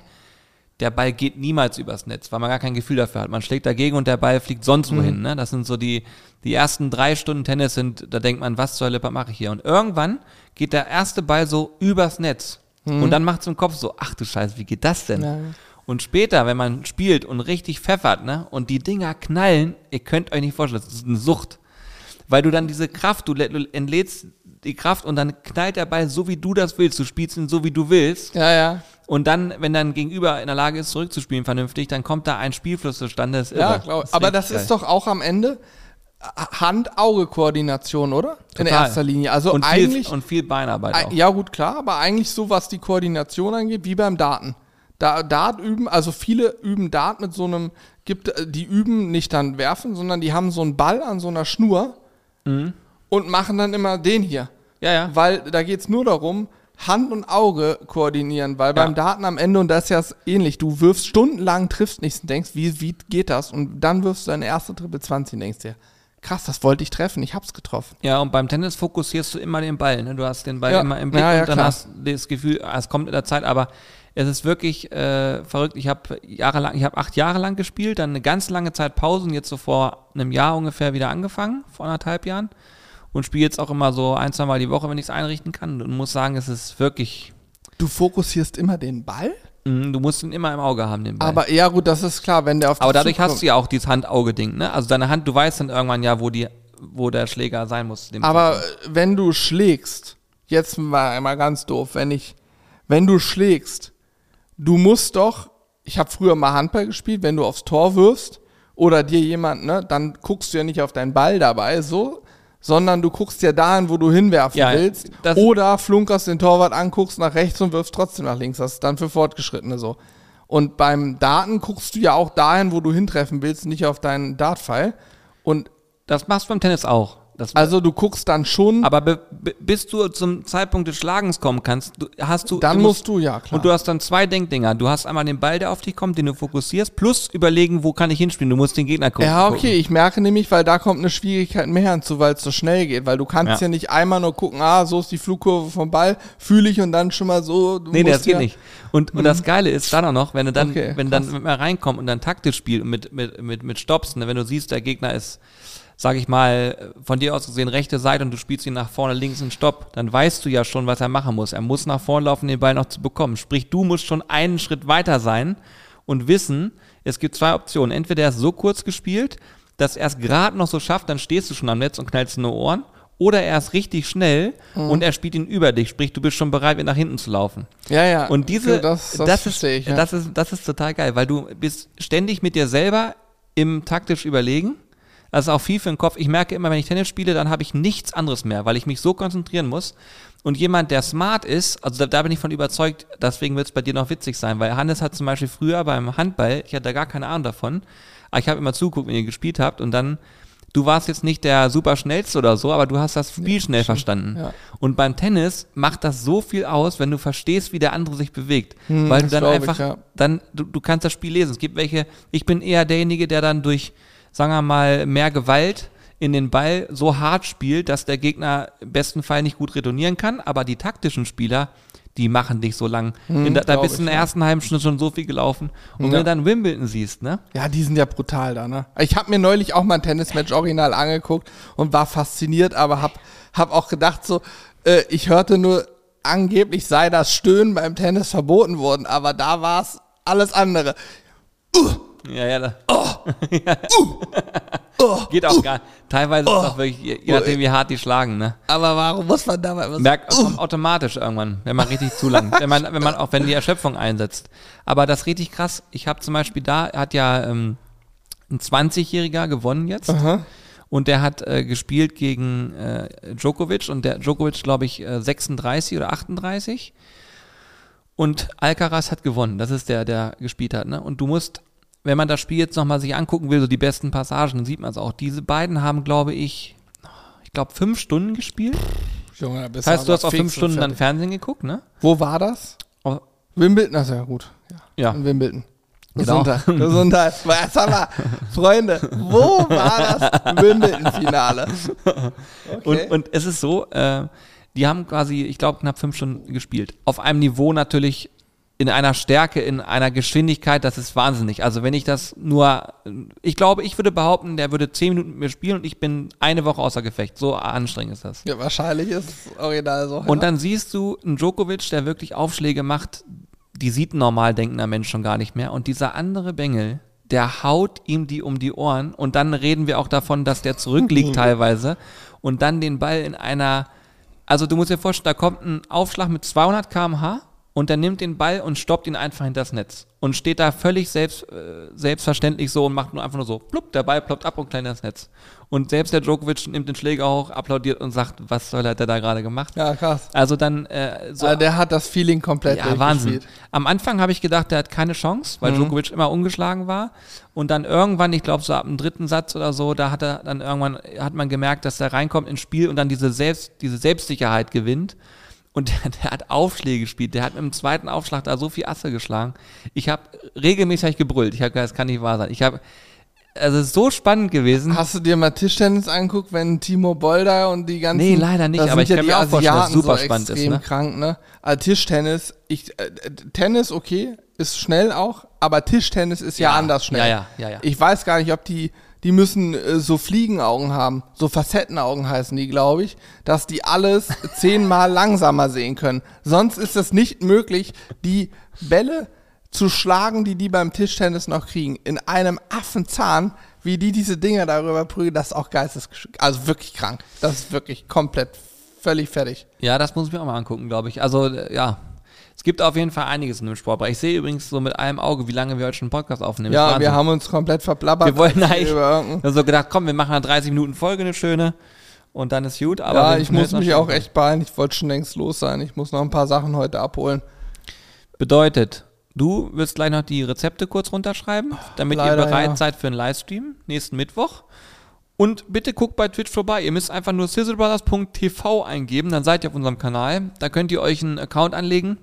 Der Ball geht niemals übers Netz, weil man gar kein Gefühl dafür hat. Man schlägt dagegen und der Ball fliegt sonst Mhm. wohin. Ne? Das sind so die, die ersten drei Stunden Tennis sind, da denkt man, was zur Hölle mache ich hier? Und irgendwann geht der erste Ball so übers Netz. Und dann macht es im Kopf so, ach du Scheiße, wie geht das denn? Mhm. Ja. Und später, wenn man spielt und richtig pfeffert, ne, und die Dinger knallen, ihr könnt euch nicht vorstellen, das ist eine Sucht. Weil du dann diese Kraft, du, lä- du entlädst die Kraft und dann knallt der Ball so, wie du das willst. Du spielst ihn so, wie du willst. Ja, ja. Und dann, wenn dein Gegenüber in der Lage ist, zurückzuspielen vernünftig, dann kommt da ein Spielfluss zustande. Ja, irre. glaub, ist aber das geil. ist doch auch am Ende Hand-Auge-Koordination, oder? In Total. erster Linie. Also und eigentlich. viel, und viel Beinarbeit auch. Ja, gut, klar, aber eigentlich so, was die Koordination angeht, wie beim Daten. Da, Dart üben, also viele üben Dart mit so einem, gibt, äh, die üben nicht dann werfen, sondern die haben so einen Ball an so einer Schnur und machen dann immer den hier. Ja, ja. Weil da geht es nur darum, Hand und Auge koordinieren, weil Ja. beim Daten am Ende, und das ist ja ähnlich, du wirfst stundenlang, triffst nichts und denkst, wie, wie geht das? Und dann wirfst du deine erste Triple 20 und denkst dir, krass, das wollte ich treffen, ich hab's getroffen. Ja, und beim Tennis fokussierst du immer den Ball. Ne? Du hast den Ball Ja. immer im Blick Ja, ja, und dann klar. hast du das Gefühl, ah, es kommt in der Zeit, aber es ist wirklich äh, verrückt. Ich habe jahrelang, ich habe acht Jahre lang gespielt, dann eine ganz lange Zeit Pause und jetzt so vor einem Jahr ungefähr wieder angefangen, vor anderthalb Jahren. Und spiele jetzt auch immer so ein, zwei Mal die Woche, wenn ich es einrichten kann. Und muss sagen, es ist wirklich, Du fokussierst immer den Ball? Mh, du musst ihn immer im Auge haben, den Ball. Aber ja, gut, das ist klar, wenn der auf Aber dadurch hast du ja auch dieses Hand-Auge-Ding, ne? Also deine Hand, du weißt dann irgendwann ja, wo die, wo der Schläger sein muss. dem Aber äh, wenn du schlägst, jetzt mal, mal ganz doof, wenn ich, wenn du schlägst, du musst doch, ich habe früher mal Handball gespielt, wenn du aufs Tor wirfst oder dir jemand, ne, dann guckst du ja nicht auf deinen Ball dabei, so, sondern du guckst ja dahin, wo du hinwerfen Ja, willst. Oder flunkerst den Torwart an, guckst nach rechts und wirfst trotzdem nach links. Das ist dann für Fortgeschrittene so. Und beim Daten guckst du ja auch dahin, wo du hintreffen willst, nicht auf deinen Dartpfeil. Und Das machst du beim Tennis auch. Das, also du guckst dann schon, aber be, be, bis du zum Zeitpunkt des Schlagens kommen kannst, du, hast du. dann du musst du, ja klar. Und du hast dann zwei Denkdinger. Du hast einmal den Ball, der auf dich kommt, den du fokussierst, plus überlegen, wo kann ich hinspielen. Du musst den Gegner gucken. Ja, okay, ich merke nämlich, weil da kommt eine Schwierigkeit mehr hinzu, weil es so schnell geht, weil du kannst ja. Ja. nicht einmal nur gucken, ah, so ist die Flugkurve vom Ball, fühle ich und dann schon mal so. Du Nee, musst das geht ja, nicht. Und, und das Geile ist dann auch noch, wenn du dann, Okay, wenn dann mit mir reinkommt und dann taktisch spielt und mit, mit, mit, mit Stops, ne, wenn du siehst, der Gegner ist, sag ich mal, von dir aus gesehen rechte Seite und du spielst ihn nach vorne links in Stopp, dann weißt du ja schon, was er machen muss. Er muss nach vorne laufen, den Ball noch zu bekommen. Sprich, du musst schon einen Schritt weiter sein und wissen, es gibt zwei Optionen. Entweder er ist so kurz gespielt, dass er es gerade noch so schafft, dann stehst du schon am Netz und knallst in die Ohren. Oder er ist richtig schnell Mhm. und er spielt ihn über dich, sprich, du bist schon bereit, nach hinten zu laufen. Ja, ja. Und diese, das, das, das, ist, ich. Ja. das, ist, das ist total geil, weil du bist ständig mit dir selber im taktisch Überlegen. Das ist auch viel für den Kopf. Ich merke immer, wenn ich Tennis spiele, dann habe ich nichts anderes mehr, weil ich mich so konzentrieren muss. Und jemand, der smart ist, also da, da bin ich von überzeugt, deswegen wird es bei dir noch witzig sein, weil Hannes hat zum Beispiel früher beim Handball, ich hatte da gar keine Ahnung davon, aber ich habe immer zuguckt, wenn ihr gespielt habt und dann, du warst jetzt nicht der super schnellste oder so, aber du hast das Spiel schnell verstanden. Ja. Und beim Tennis macht das so viel aus, wenn du verstehst, wie der andere sich bewegt. weil du dann glaub ich, einfach, ja. dann, du, du kannst das Spiel lesen. Es gibt welche, ich bin eher derjenige, der dann durch, sagen wir mal, mehr Gewalt in den Ball so hart spielt, dass der Gegner im besten Fall nicht gut retournieren kann, aber die taktischen Spieler, die machen dich so lang. in da, da bist du in der ersten halben Stunde schon so viel gelaufen. Und wenn Ja. du dann Wimbledon siehst, ne? Ja, die sind ja brutal da, ne? Ich habe mir neulich auch mal ein Tennismatch original angeguckt und war fasziniert, aber hab, hab auch gedacht so, äh, ich hörte nur, angeblich sei das Stöhnen beim Tennis verboten worden, aber da war es alles andere. Ja, ja. Da. ja. Geht auch gar Teilweise ist es auch wirklich, je nachdem wie hart die schlagen, ne? Aber warum muss man dabei was? Merkt kommt automatisch irgendwann, wenn man richtig zu lang, wenn man, wenn man auch wenn die Erschöpfung einsetzt. Aber das ist richtig krass. Ich habe zum Beispiel da hat ja ähm, ein 20-Jähriger gewonnen jetzt. Und der hat äh, gespielt gegen äh, Djokovic und der Djokovic, glaube ich, äh, 36 oder 38. Und Alcaraz hat gewonnen. Das ist der, der gespielt hat. Ne? Und du musst, wenn man das Spiel jetzt nochmal sich angucken will, so die besten Passagen, dann sieht man es auch. Diese beiden haben, glaube ich, ich glaube, fünf Stunden gespielt. Junge, Das heißt, du hast auch fünf und Stunden dann. Fernsehen geguckt, ne? Wo war das? Oh, Wimbledon, das ist ja gut. Ja, Ja. in Wimbledon. Genau. Gesundheit. Gesundheit. Was haben wir? Freunde, wo war das Wimbledon-Finale? Okay. Und, und es ist so, äh, die haben quasi, ich glaube, knapp fünf Stunden gespielt. Auf einem Niveau natürlich in einer Stärke, in einer Geschwindigkeit, das ist wahnsinnig. Also wenn ich das nur, ich glaube, ich würde behaupten, der würde zehn Minuten mit mir spielen und ich bin eine Woche außer Gefecht. So anstrengend ist das. ja, wahrscheinlich ist es original so. Und ja. dann siehst du einen Djokovic, der wirklich Aufschläge macht, die sieht ein normal denkender Mensch schon gar nicht mehr. Und dieser andere Bengel, der haut ihm die um die Ohren. Und dann reden wir auch davon, dass der zurückliegt teilweise. Und dann den Ball in einer, also du musst dir vorstellen, da kommt ein Aufschlag mit 200 km/h und der nimmt den Ball und stoppt ihn einfach hinters Netz. Und steht da völlig selbst, äh, selbstverständlich so und macht nur einfach nur so, plupp, der Ball ploppt ab und klein das Netz. Und selbst der Djokovic nimmt den Schläger hoch, applaudiert und sagt, was soll er da gerade gemacht? ja, krass. Also dann äh, so Also der hat das Feeling komplett ja, Wahnsinn. Am Anfang habe ich gedacht, der hat keine Chance, weil Djokovic immer ungeschlagen war. Und dann irgendwann, ich glaube so ab dem dritten Satz oder so, da hat er dann irgendwann hat man gemerkt, dass er reinkommt ins Spiel und dann diese Selbst, diese Selbstsicherheit gewinnt. Und der, der hat Aufschläge gespielt. Der hat mit dem zweiten Aufschlag da so viel Asse geschlagen. Ich habe regelmäßig gebrüllt. Ich habe gesagt, das kann nicht wahr sein. Ich habe, also es ist so spannend gewesen. Hast du dir mal Tischtennis angeguckt, wenn Timo Bolder und die ganzen... Nee, leider nicht, aber ich kann die mir auch vorstellen, dass super so spannend ist, extrem ne? krank, ne? Also Tischtennis, ich, äh, Tennis okay, ist schnell auch, aber Tischtennis ist ja, Ja, anders schnell. ja, ja, ja, ja. Ich weiß gar nicht, ob die, die müssen äh, so Fliegenaugen haben, so Facettenaugen heißen die, glaube ich, dass die alles zehnmal langsamer sehen können. Sonst ist es nicht möglich, die Bälle zu schlagen, die die beim Tischtennis noch kriegen. In einem Affenzahn, wie die diese Dinger darüber prügeln, das ist auch geistesgeschickt. Also wirklich krank. Das ist wirklich komplett völlig fertig. Ja, das muss ich mir auch mal angucken, glaube ich. Also, äh, ja. Es gibt auf jeden Fall einiges in dem Sportbereich. Ich sehe übrigens so mit einem Auge, wie lange wir heute schon einen Podcast aufnehmen. Ja, wir haben uns komplett verplappert. wir wollten eigentlich wir so gedacht, komm, wir machen eine 30 Minuten Folge, eine schöne. Und dann ist gut. Aber Ja, ich muss mich auch echt beeilen. Ich wollte schon längst los sein. Ich muss noch ein paar Sachen heute abholen. Bedeutet, du wirst gleich noch die Rezepte kurz runterschreiben, damit Leider, ihr bereit ja. seid für einen Livestream nächsten Mittwoch. Und bitte guckt bei Twitch vorbei. Ihr müsst einfach nur sizzlebrothers.tv eingeben, dann seid ihr auf unserem Kanal. Da könnt ihr euch einen Account anlegen.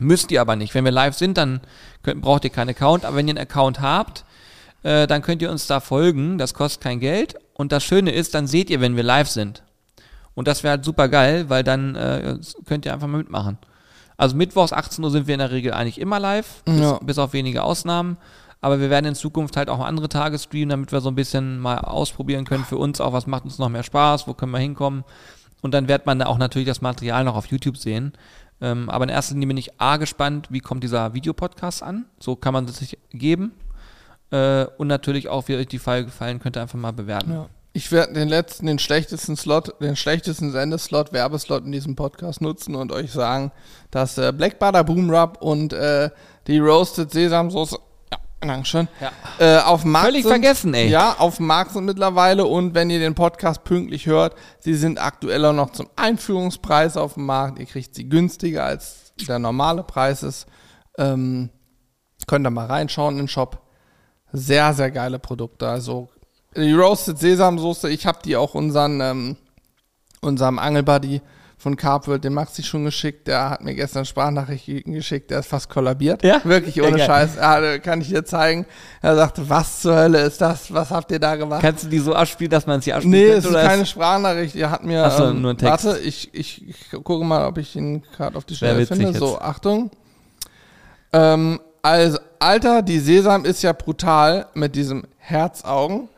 Müsst ihr aber nicht. Wenn wir live sind, dann könnt, braucht ihr keinen Account. Aber wenn ihr einen Account habt, äh, dann könnt ihr uns da folgen. Das kostet kein Geld. Und das Schöne ist, dann seht ihr, wenn wir live sind. Und das wäre halt super geil, weil dann äh, könnt ihr einfach mal mitmachen. Also mittwochs 18 Uhr sind wir in der Regel eigentlich immer live, bis, Ja. bis auf wenige Ausnahmen. Aber wir werden in Zukunft halt auch andere Tage streamen, damit wir so ein bisschen mal ausprobieren können für uns auch, was macht uns noch mehr Spaß, wo können wir hinkommen. Und dann wird man da auch natürlich das Material noch auf YouTube sehen. Ähm, aber in erster Linie bin ich A gespannt, wie kommt dieser Videopodcast an. So kann man es sich geben. Äh, und natürlich auch, wie euch die Folge gefallen könnte, einfach mal bewerten. Ja. Ich werde den letzten, den schlechtesten Slot, den schlechtesten Sendeslot, Werbeslot in diesem Podcast nutzen und euch sagen, dass äh, Black Butter Boom Rub und äh, die Roasted Sesamsoße, Dankeschön, Ja. äh, auf dem Markt Völlig sind. vergessen, ey. Ja, auf dem Markt sind mittlerweile und wenn ihr den Podcast pünktlich hört, sie sind aktuell auch noch zum Einführungspreis auf dem Markt. Ihr kriegt sie günstiger als der normale Preis ist. Ähm, könnt ihr mal reinschauen in den Shop. Sehr, sehr geile Produkte. Also die Roasted Sesamsoße, ich habe die auch unseren, ähm, unserem Angelbuddy von Carpworld, den Maxi schon geschickt. Der hat mir gestern Sprachnachrichten geschickt, der ist fast kollabiert. Ja? Wirklich ohne Ja. Scheiß. Ja, kann ich dir zeigen. Er sagte, was zur Hölle ist das? Was habt ihr da gemacht? Kannst du die so abspielen, dass man sie abspielen Nee, es ist keine Sprachnachricht. Er hat mir. Ach so, ähm, nur Text. Warte, ich, ich, ich gucke mal, ob ich ihn gerade auf die witzig finde. jetzt. So, Achtung. Ähm, also, Alter, die Sesam ist ja brutal mit diesem Herzaugen.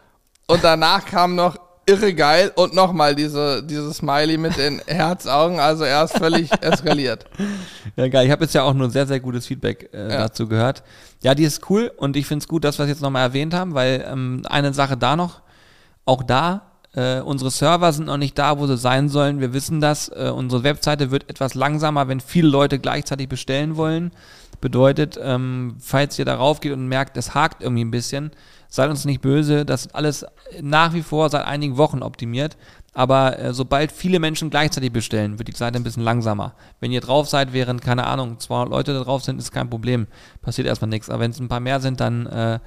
Und danach kam noch irre geil und nochmal diese, diese Smiley mit den Herzaugen, also er ist völlig eskaliert. Ja, geil. Ich habe jetzt ja auch nur sehr, sehr gutes Feedback äh, Ja. dazu gehört. Ja, die ist cool und ich finde es gut, dass wir es jetzt nochmal erwähnt haben, weil ähm, eine Sache da noch, auch da, äh, unsere Server sind noch nicht da, wo sie sein sollen. Wir wissen das. Äh, unsere Webseite wird etwas langsamer, wenn viele Leute gleichzeitig bestellen wollen. Bedeutet, ähm, falls ihr darauf geht und merkt, es hakt irgendwie ein bisschen, seid uns nicht böse. Das ist alles nach wie vor seit einigen Wochen optimiert. Aber äh, sobald viele Menschen gleichzeitig bestellen, wird die Seite ein bisschen langsamer. Wenn ihr drauf seid, während, keine Ahnung, 200 Leute da drauf sind, ist kein Problem. Passiert erstmal nichts. Aber wenn es ein paar mehr sind, dann äh,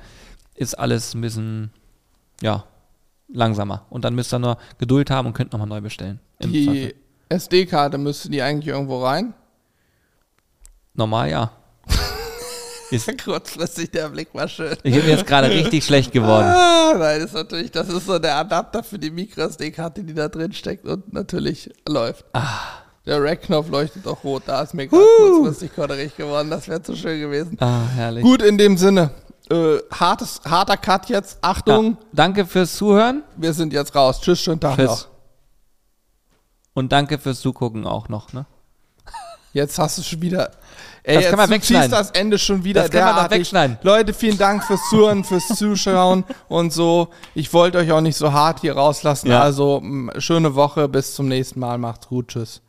ist alles ein bisschen, ja, langsamer. Und dann müsst ihr nur Geduld haben und könnt nochmal neu bestellen. Die SD-Karte müsste die eigentlich irgendwo rein? Normal, ja. Ist, Kurzfristig der Blick war schön. ich bin jetzt gerade richtig schlecht geworden. Ah, nein, das ist natürlich, das ist so der Adapter für die Micro-SD-Karte, die da drin steckt und natürlich läuft. Ah. Der Rack-Knopf leuchtet auch rot, da ist mir gerade kurzfristig kodderig geworden, das wäre zu schön gewesen. Ah, herrlich. Gut, in dem Sinne, äh, hartes, harter Cut jetzt, Ja, Achtung, danke fürs Zuhören. wir sind jetzt raus. Tschüss, schönen Tag Tschüss. noch. Und danke fürs Zugucken auch noch. Ne? Jetzt hast du schon wieder. Ey, Das kann man du wegschneiden. das Ende schon wieder Das kann man derartig. wegschneiden. Leute, vielen Dank fürs Zuhören, fürs Zuschauen und so. Ich wollte euch auch nicht so hart hier rauslassen. Ja. Also, schöne Woche, bis zum nächsten Mal. Macht's gut, tschüss.